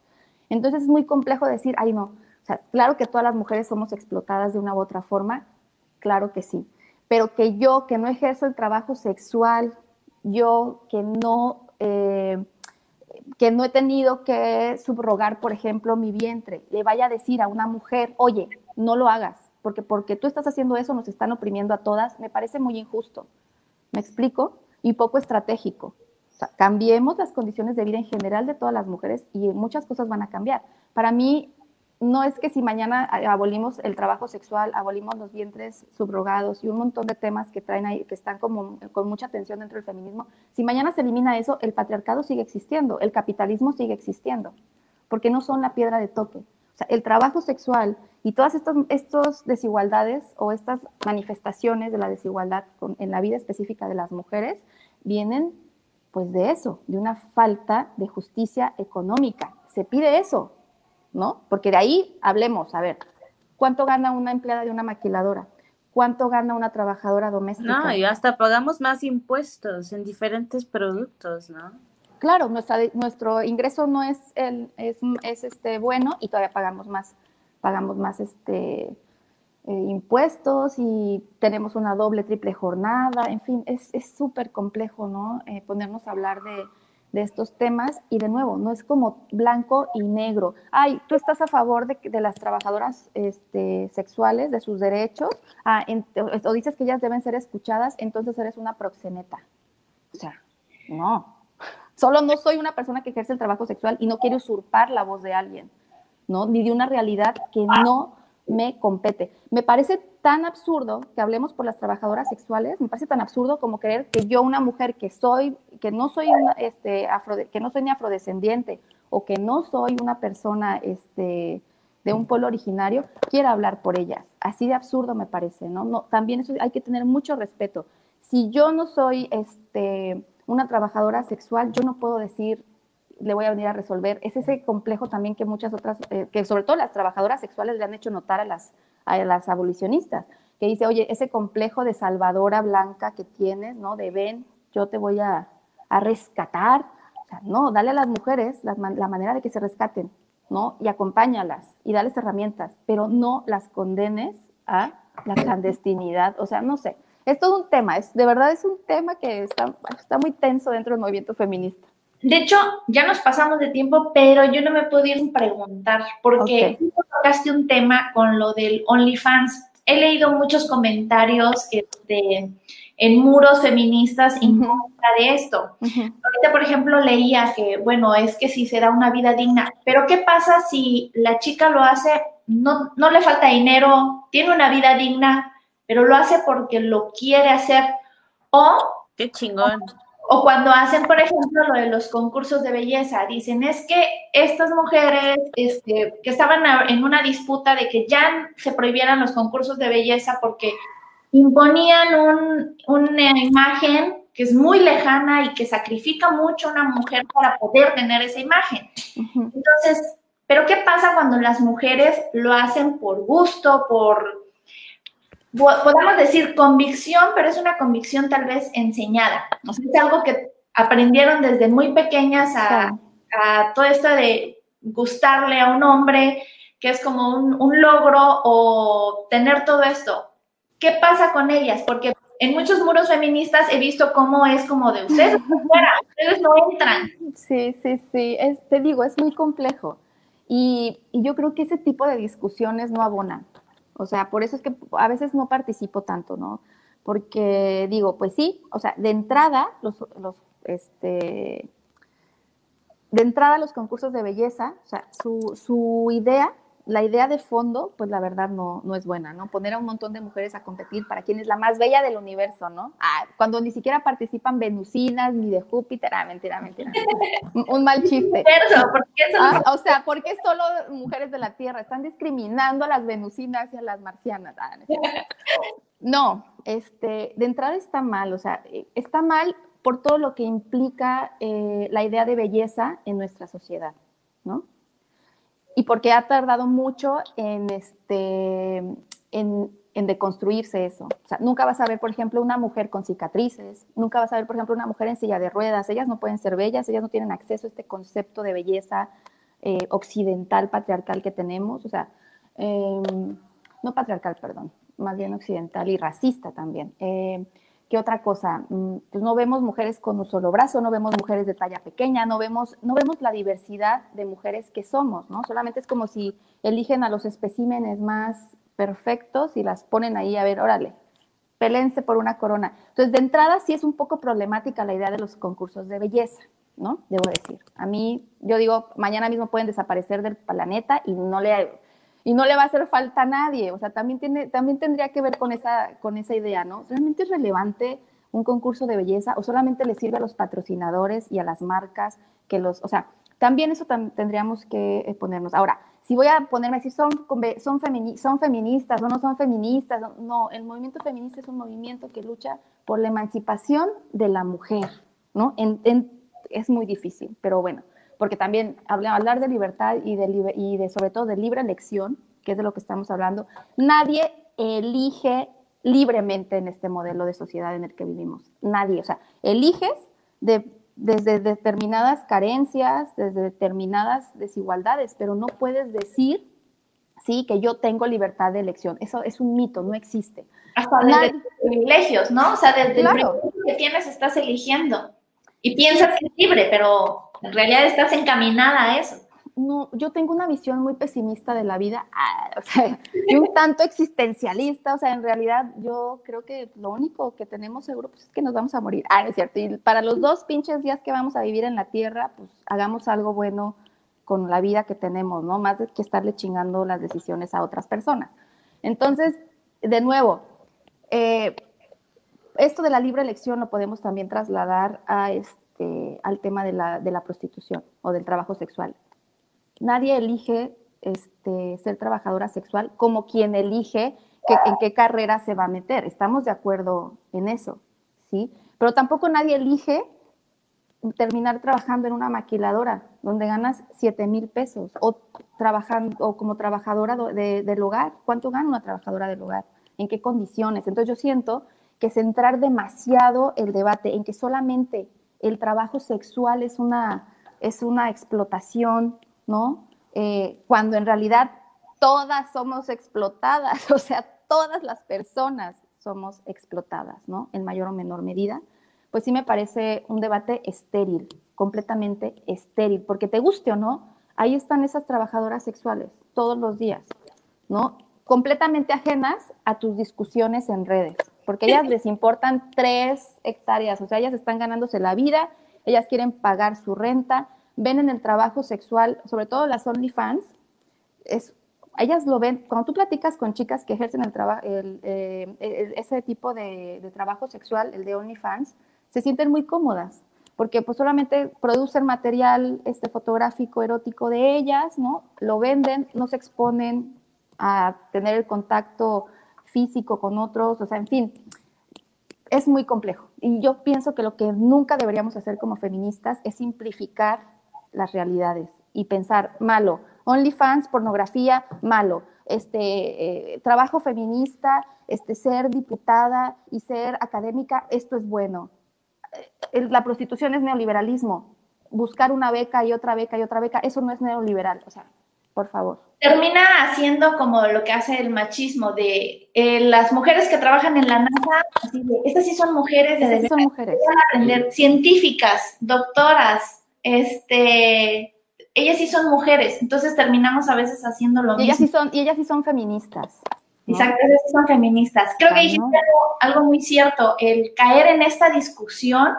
Entonces es muy complejo decir, ay no, o sea, claro que todas las mujeres somos explotadas de una u otra forma, claro que sí, pero que yo, que no ejerzo el trabajo sexual, yo que no, eh, que no he tenido que subrogar, por ejemplo, mi vientre, le vaya a decir a una mujer, oye, no lo hagas, porque porque tú estás haciendo eso nos están oprimiendo a todas, me parece muy injusto. ¿Me explico? Y poco estratégico. Cambiemos las condiciones de vida en general de todas las mujeres y muchas cosas van a cambiar. Para mí, no es que si mañana abolimos el trabajo sexual, abolimos los vientres subrogados y un montón de temas que traen ahí, que están como con mucha atención dentro del feminismo, si mañana se elimina eso, el patriarcado sigue existiendo, el capitalismo sigue existiendo, porque no son la piedra de toque. Sea, el trabajo sexual y todas estas desigualdades o estas manifestaciones de la desigualdad en la vida específica de las mujeres vienen pues de eso, de una falta de justicia económica. Se pide eso, ¿no? Porque de ahí hablemos, a ver, ¿cuánto gana una empleada de una maquiladora? ¿Cuánto gana una trabajadora doméstica? No, y hasta pagamos más impuestos en diferentes productos, ¿no? Claro, nuestro ingreso no es, este, bueno y todavía pagamos más, este, eh, impuestos y tenemos una doble, triple jornada, en fin, es súper complejo, ¿no? Eh, ponernos a hablar de, estos temas y de nuevo, no es como blanco y negro. Ay, tú estás a favor de, de las trabajadoras este, sexuales, de sus derechos, ah, o dices que ellas deben ser escuchadas, entonces eres una proxeneta. O sea, no. Solo no soy una persona que ejerce el trabajo sexual y no quiero usurpar la voz de alguien, ¿no? Ni de una realidad que no me compete. Me parece tan absurdo que hablemos por las trabajadoras sexuales, me parece tan absurdo como creer que yo, una mujer que soy, que no soy este, afro, que no soy ni afrodescendiente o que no soy una persona este, de un pueblo originario, quiera hablar por ellas. Así de absurdo me parece, ¿no? no también eso hay que tener mucho respeto. Si yo no soy este, una trabajadora sexual, yo no puedo decir le voy a venir a resolver. Es ese complejo también que muchas otras, eh, que sobre todo las trabajadoras sexuales le han hecho notar a las, a las abolicionistas, que dice, oye, ese complejo de salvadora blanca que tienes, ¿no? De ven, yo te voy a, a rescatar. O sea, no, dale a las mujeres la, la manera de que se rescaten, ¿no? Y acompáñalas y dales herramientas, pero no las condenes a la clandestinidad. O sea, no sé. Es todo un tema, es, de verdad es un tema que está, está muy tenso dentro del movimiento feminista. De hecho, ya nos pasamos de tiempo, pero yo no me puedo ir preguntar, porque tú tocaste un tema con lo del OnlyFans. He leído muchos comentarios este, en muros feministas en contra de esto. Ahorita, por ejemplo, leía que, bueno, es que si se da una vida digna, pero ¿qué pasa si la chica lo hace, no, no le falta dinero, tiene una vida digna, pero lo hace porque lo quiere hacer? O... Qué chingón o cuando hacen, por ejemplo, lo de los concursos de belleza, dicen, es que estas mujeres este, que estaban en una disputa de que ya se prohibieran los concursos de belleza porque imponían una imagen que es muy lejana y que sacrifica mucho a una mujer para poder tener esa imagen. Entonces, pero ¿qué pasa cuando las mujeres lo hacen por gusto, por podemos decir convicción, pero es una convicción tal vez enseñada. O sea, es algo que aprendieron desde muy pequeñas a, todo esto de gustarle a un hombre, que es como un, logro o tener todo esto. ¿Qué pasa con ellas? Porque en muchos muros feministas he visto cómo es como de ustedes fuera, ustedes no entran. Sí, sí, sí, te digo, es muy complejo. Y, y, yo creo que ese tipo de discusiones no abonan. O sea, por eso es que a veces no participo tanto, ¿no? Porque digo, pues sí, o sea, de entrada, los, este, de entrada los concursos de belleza, o sea, su, idea la idea de fondo, pues la verdad no, no es buena, ¿no? Poner a un montón de mujeres a competir para quién es la más bella del universo, ¿no? Ah, cuando ni siquiera participan venusinas ni de Júpiter, ah, mentira, mentira. un, un mal chiste. ¿por qué Ah, o sea, ¿por qué solo mujeres de la Tierra? Están discriminando a las venusinas y a las marcianas. Ah. No, este, de entrada está mal, o sea, eh, está mal por todo lo que implica eh, la idea de belleza en nuestra sociedad, ¿no? Y porque ha tardado mucho en, este, en, deconstruirse eso. O sea, nunca vas a ver, por ejemplo, una mujer con cicatrices, nunca vas a ver, por ejemplo, una mujer en silla de ruedas. Ellas no pueden ser bellas, ellas no tienen acceso a este concepto de belleza eh, occidental, patriarcal que tenemos. O sea, eh, no patriarcal, perdón, más bien occidental y racista también. Eh, ¿Qué otra cosa? Mm, Pues no vemos mujeres con un solo brazo, no vemos mujeres de talla pequeña, no vemos, no vemos la diversidad de mujeres que somos, ¿no? Solamente es como si eligen a los especímenes más perfectos y las ponen ahí a ver, órale, pelense por una corona. Entonces, de entrada sí es un poco problemática la idea de los concursos de belleza, ¿no? Debo decir. A mí, yo digo, mañana mismo pueden desaparecer del planeta y no le, y no le va a hacer falta a nadie. O sea, también, tiene, también tendría que ver con esa, con esa idea, ¿no? ¿Realmente es relevante un concurso de belleza o solamente le sirve a los patrocinadores y a las marcas que los, o sea, también eso tendríamos que eh, ponernos. Ahora, si voy a ponerme a decir, son, son, femini- son feministas o no son feministas, no, no, el movimiento feminista es un movimiento que lucha por la emancipación de la mujer, ¿no? En- en- es muy difícil, pero bueno, porque también habla- hablar de libertad y de, y de sobre todo de libre elección, que es de lo que estamos hablando, nadie elige libremente en este modelo de sociedad en el que vivimos. Nadie, o sea, eliges de- desde determinadas carencias, desde determinadas desigualdades, pero no puedes decir, sí, que yo tengo libertad de elección. Eso es un mito, no existe. Hasta desde Nadie- los privilegios, ¿no? O sea, desde Claro. el privilegio que tienes estás eligiendo. Y piensas que es libre, pero en realidad estás encaminada a eso. no, yo tengo una visión muy pesimista de la vida, o sea, y un tanto existencialista, o sea, en realidad yo creo que lo único que tenemos seguro pues, es que nos vamos a morir. Ah, es cierto, y para los dos pinches días que vamos a vivir en la tierra, pues hagamos algo bueno con la vida que tenemos, ¿no? Más que estarle chingando las decisiones a otras personas. Entonces, de nuevo, eh, esto de la libre elección lo podemos también trasladar a este, al tema de la, prostitución o del trabajo sexual. Nadie elige este, ser trabajadora sexual como quien elige en qué carrera se va a meter. Estamos de acuerdo en eso, ¿sí? Pero tampoco nadie elige terminar trabajando en una maquiladora donde ganas 7 mil pesos o, trabajando, o como trabajadora do- de- del hogar. ¿Cuánto gana una trabajadora del hogar? ¿En qué condiciones? Entonces yo siento que centrar demasiado el debate en que solamente el trabajo sexual es una, es una explotación, ¿no? Eh, cuando en realidad todas somos explotadas, o sea, todas las personas somos explotadas, ¿no? En mayor o menor medida, pues sí me parece un debate estéril, completamente estéril, porque te guste o no, ahí están esas trabajadoras sexuales todos los días, ¿no? Completamente ajenas a tus discusiones en redes, porque ellas les importan tres hectáreas, o sea, ellas están ganándose la vida, ellas quieren pagar su renta, ven en el trabajo sexual, sobre todo las OnlyFans, es, ellas lo ven, cuando tú platicas con chicas que ejercen el trabajo, ese tipo de, de trabajo sexual, el de OnlyFans, se sienten muy cómodas, porque pues solamente producen material este, fotográfico erótico de ellas, ¿no? Lo venden, no se exponen a tener el contacto físico con otros, o sea, en fin, es muy complejo. Y yo pienso que lo que nunca deberíamos hacer como feministas es simplificar las realidades y pensar, malo, OnlyFans, pornografía, malo, este, eh, trabajo feminista, este, ser diputada y ser académica, esto es bueno. Eh, La prostitución es neoliberalismo. Buscar una beca y otra beca y otra beca, eso no es neoliberal. O sea, por favor. Termina haciendo como lo que hace el machismo de eh, las mujeres que trabajan en la NASA, así de, estas sí son mujeres de sí son mujeres. van a aprender, científicas, doctoras, este, ellas sí son mujeres, entonces terminamos a veces haciendo lo Y ellas, mismo. sí son, y ellas sí son feministas. ¿no? Exacto, ellas sí son feministas. Creo que dijiste algo, algo muy cierto, el caer en esta discusión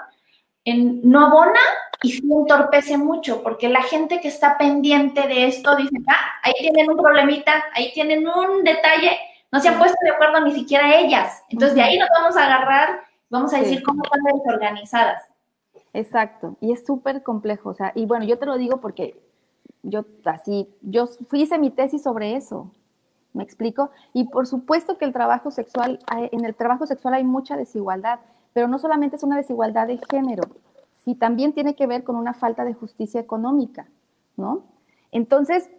en, no abona y sí entorpece mucho, porque la gente que está pendiente de esto dice, ah, ahí tienen un problemita, ahí tienen un detalle, no se han puesto de acuerdo ni siquiera ellas. Entonces de ahí nos vamos a agarrar, vamos a decir cómo están desorganizadas. Exacto, y es súper complejo, o sea, y bueno, yo te lo digo porque yo así, yo hice mi tesis sobre eso, ¿me explico? Y por supuesto que el trabajo sexual, en el trabajo sexual hay mucha desigualdad, pero no solamente es una desigualdad de género, sí también tiene que ver con una falta de justicia económica, ¿no? Entonces,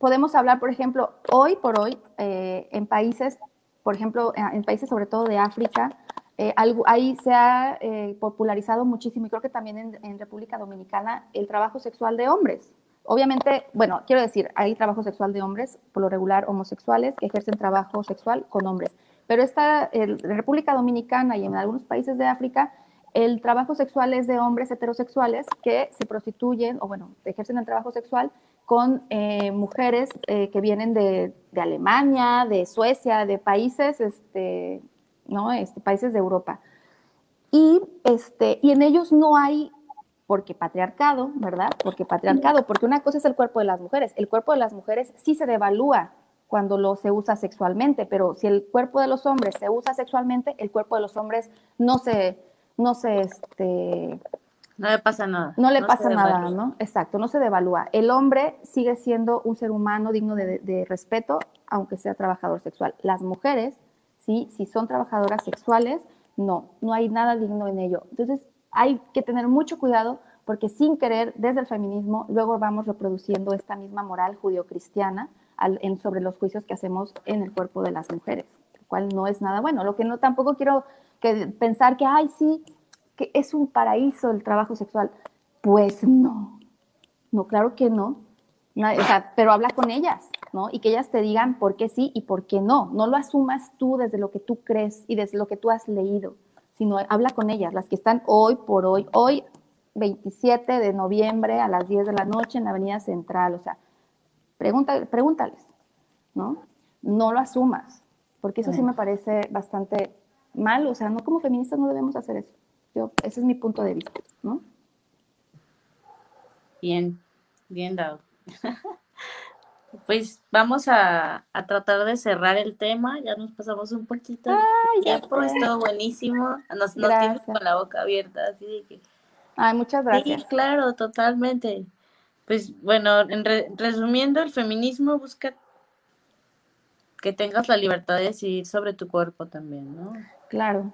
podemos hablar, por ejemplo, hoy por hoy, eh, en países, por ejemplo, en países sobre todo de África, eh, ahí se ha eh, popularizado muchísimo, y creo que también en, República Dominicana, el trabajo sexual de hombres. Obviamente, bueno, quiero decir, hay trabajo sexual de hombres, por lo regular homosexuales, que ejercen trabajo sexual con hombres. Pero esta, en República Dominicana y en algunos países de África, el trabajo sexual es de hombres heterosexuales que se prostituyen o, bueno, ejercen el trabajo sexual con eh, mujeres que vienen de, de, Alemania, de Suecia, de países este, ¿no? Este, países de Europa. Y, este, y en ellos no hay, porque patriarcado, ¿verdad? Porque patriarcado, porque una cosa es el cuerpo de las mujeres. El cuerpo de las mujeres sí se devalúa cuando lo se usa sexualmente, pero si el cuerpo de los hombres se usa sexualmente, el cuerpo de los hombres no se, no se, este, no le pasa nada. No le pasa nada, ¿no? Exacto, no se devalúa. El hombre sigue siendo un ser humano digno de, de, respeto, aunque sea trabajador sexual. Las mujeres si son trabajadoras sexuales, no, no hay nada digno en ello. Entonces, hay que tener mucho cuidado porque sin querer, desde el feminismo, luego vamos reproduciendo esta misma moral judio-cristiana sobre los juicios que hacemos en el cuerpo de las mujeres, lo cual no es nada bueno. Lo que no tampoco quiero que pensar que, ay, sí, que es un paraíso el trabajo sexual. Pues no, no, claro que no. pero habla con ellas, ¿no? Y que ellas te digan por qué sí y por qué no. No lo asumas tú desde lo que tú crees y desde lo que tú has leído, sino habla con ellas, las que están hoy por hoy, hoy 27 de noviembre a las 10 de la noche en la Avenida Central, o sea, pregunta, pregúntales, ¿no? No lo asumas, porque eso sí me parece bastante mal, o sea, no como feministas no debemos hacer eso. Yo, ese es mi punto de vista, ¿no? Bien, bien dado. Pues vamos a, tratar de cerrar el tema, ya nos pasamos un poquito. Ay, ya estuvo buenísimo, nos, nos tienes con la boca abierta, así de que... Ay, muchas gracias. Sí, claro, totalmente. Pues bueno, en resumiendo, el feminismo busca que tengas la libertad de decidir sobre tu cuerpo también, ¿no? Claro,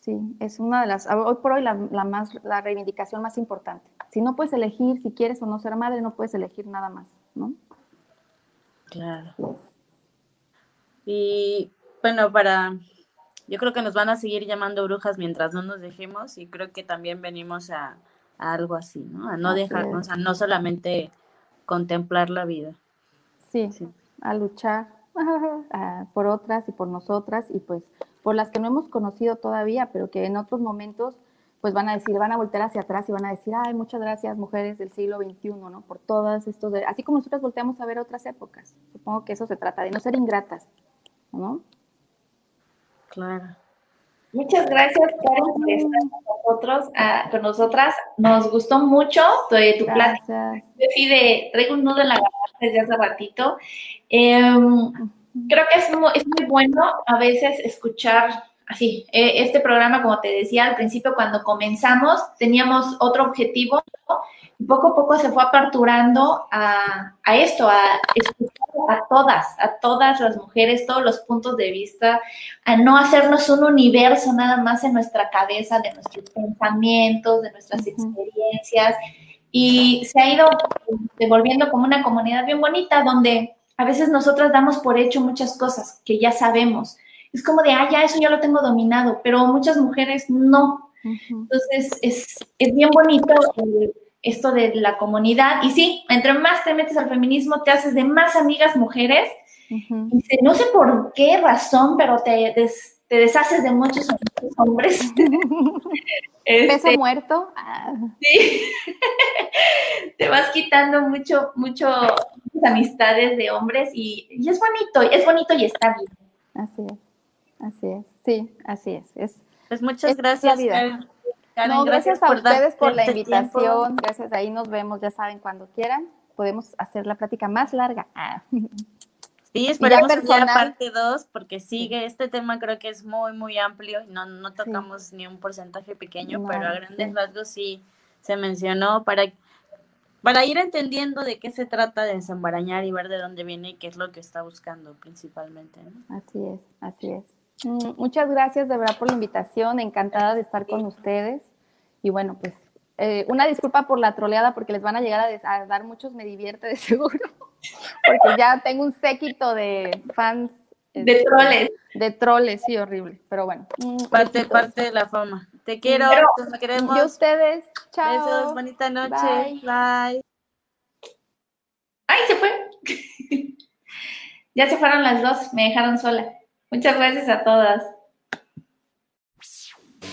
sí, es una de las, hoy por hoy la, la, más, la reivindicación más importante. Si no puedes elegir si quieres o no ser madre, no puedes elegir nada más, ¿no? Claro. Y bueno, para, yo creo que nos van a seguir llamando brujas mientras no nos dejemos y creo que también venimos a, algo así, ¿no? A no dejarnos, a no solamente contemplar la vida. Sí, sí. a luchar por otras y por nosotras y pues por las que no hemos conocido todavía, pero que en otros momentos pues van a decir, van a voltear hacia atrás y van a decir, ay, muchas gracias mujeres del siglo XXI, ¿no? Por todas estos, de... así como nosotros volteamos a ver otras épocas. Supongo que eso se trata, de no ser ingratas, ¿no? Claro. Muchas gracias por estar con nosotros, ah, con nosotras. Nos gustó mucho tu, tu plática. Sí de, traigo un nudo en la garganta desde hace ratito. Em, creo que es muy, es muy bueno a veces escuchar así, e, este programa, como te decía al principio, cuando comenzamos, teníamos otro objetivo y poco a poco se fue aperturando a, esto, a escuchar a todas, a todas las mujeres, todos los puntos de vista, a no hacernos un universo nada más en nuestra cabeza, de nuestros pensamientos, de nuestras experiencias. Y se ha ido devolviendo como una comunidad bien bonita donde a veces nosotras damos por hecho muchas cosas que ya sabemos, es como de, ah, ya eso ya lo tengo dominado, pero muchas mujeres no. Entonces, es, bien bonito eh, esto de la comunidad. Y sí, entre más te metes al feminismo, te haces de más amigas mujeres. no sé por qué razón, pero te, te deshaces de muchos hombres. Peso este, muerto. Ah. Sí. te vas quitando mucho, mucho amistades de hombres y, y es bonito, es bonito y está bien. Así es. Así es, sí, así es. es pues muchas gracias. no, gracias, a ustedes por la invitación. Gracias, ahí nos vemos, ya saben, cuando quieran. Podemos hacer la plática más larga. Ah. Sí, esperemos que sea parte 2, porque sigue, este tema creo que es muy, muy amplio y no, no tocamos ni un porcentaje pequeño, pero a grandes rasgos sí se mencionó para, para ir entendiendo de qué se trata de desembarañar y ver de dónde viene y qué es lo que está buscando principalmente. Así es, así es. Mm, muchas gracias de verdad por la invitación, encantada de estar con ustedes. Y bueno, pues eh, una disculpa por la troleada porque les van a llegar a, dar muchos me divierte de seguro, porque ya tengo un séquito de fans. De este, troles. De troles, sí, horrible, pero bueno. Parte, parte de la fama. Te quiero, te queremos. Y ustedes, chao. Besos, bonita noche. Bye. Ay, se fue. ya se fueron las dos, me dejaron sola. Muchas gracias a todas.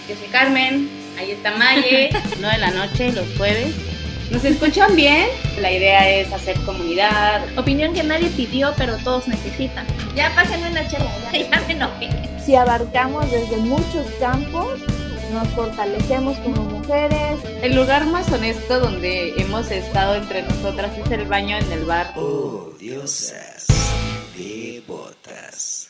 Yo soy Carmen, ahí está Maye, 9 de la noche, los jueves. ¿Nos escuchan bien? La idea es hacer comunidad. Opinión que nadie pidió, pero todos necesitan. Ya pásenme una chela, ya, ya me enojé. Si abarcamos desde muchos campos, nos fortalecemos como mujeres. El lugar más honesto donde hemos estado entre nosotras es el baño en el bar. Oh, diosas, botas.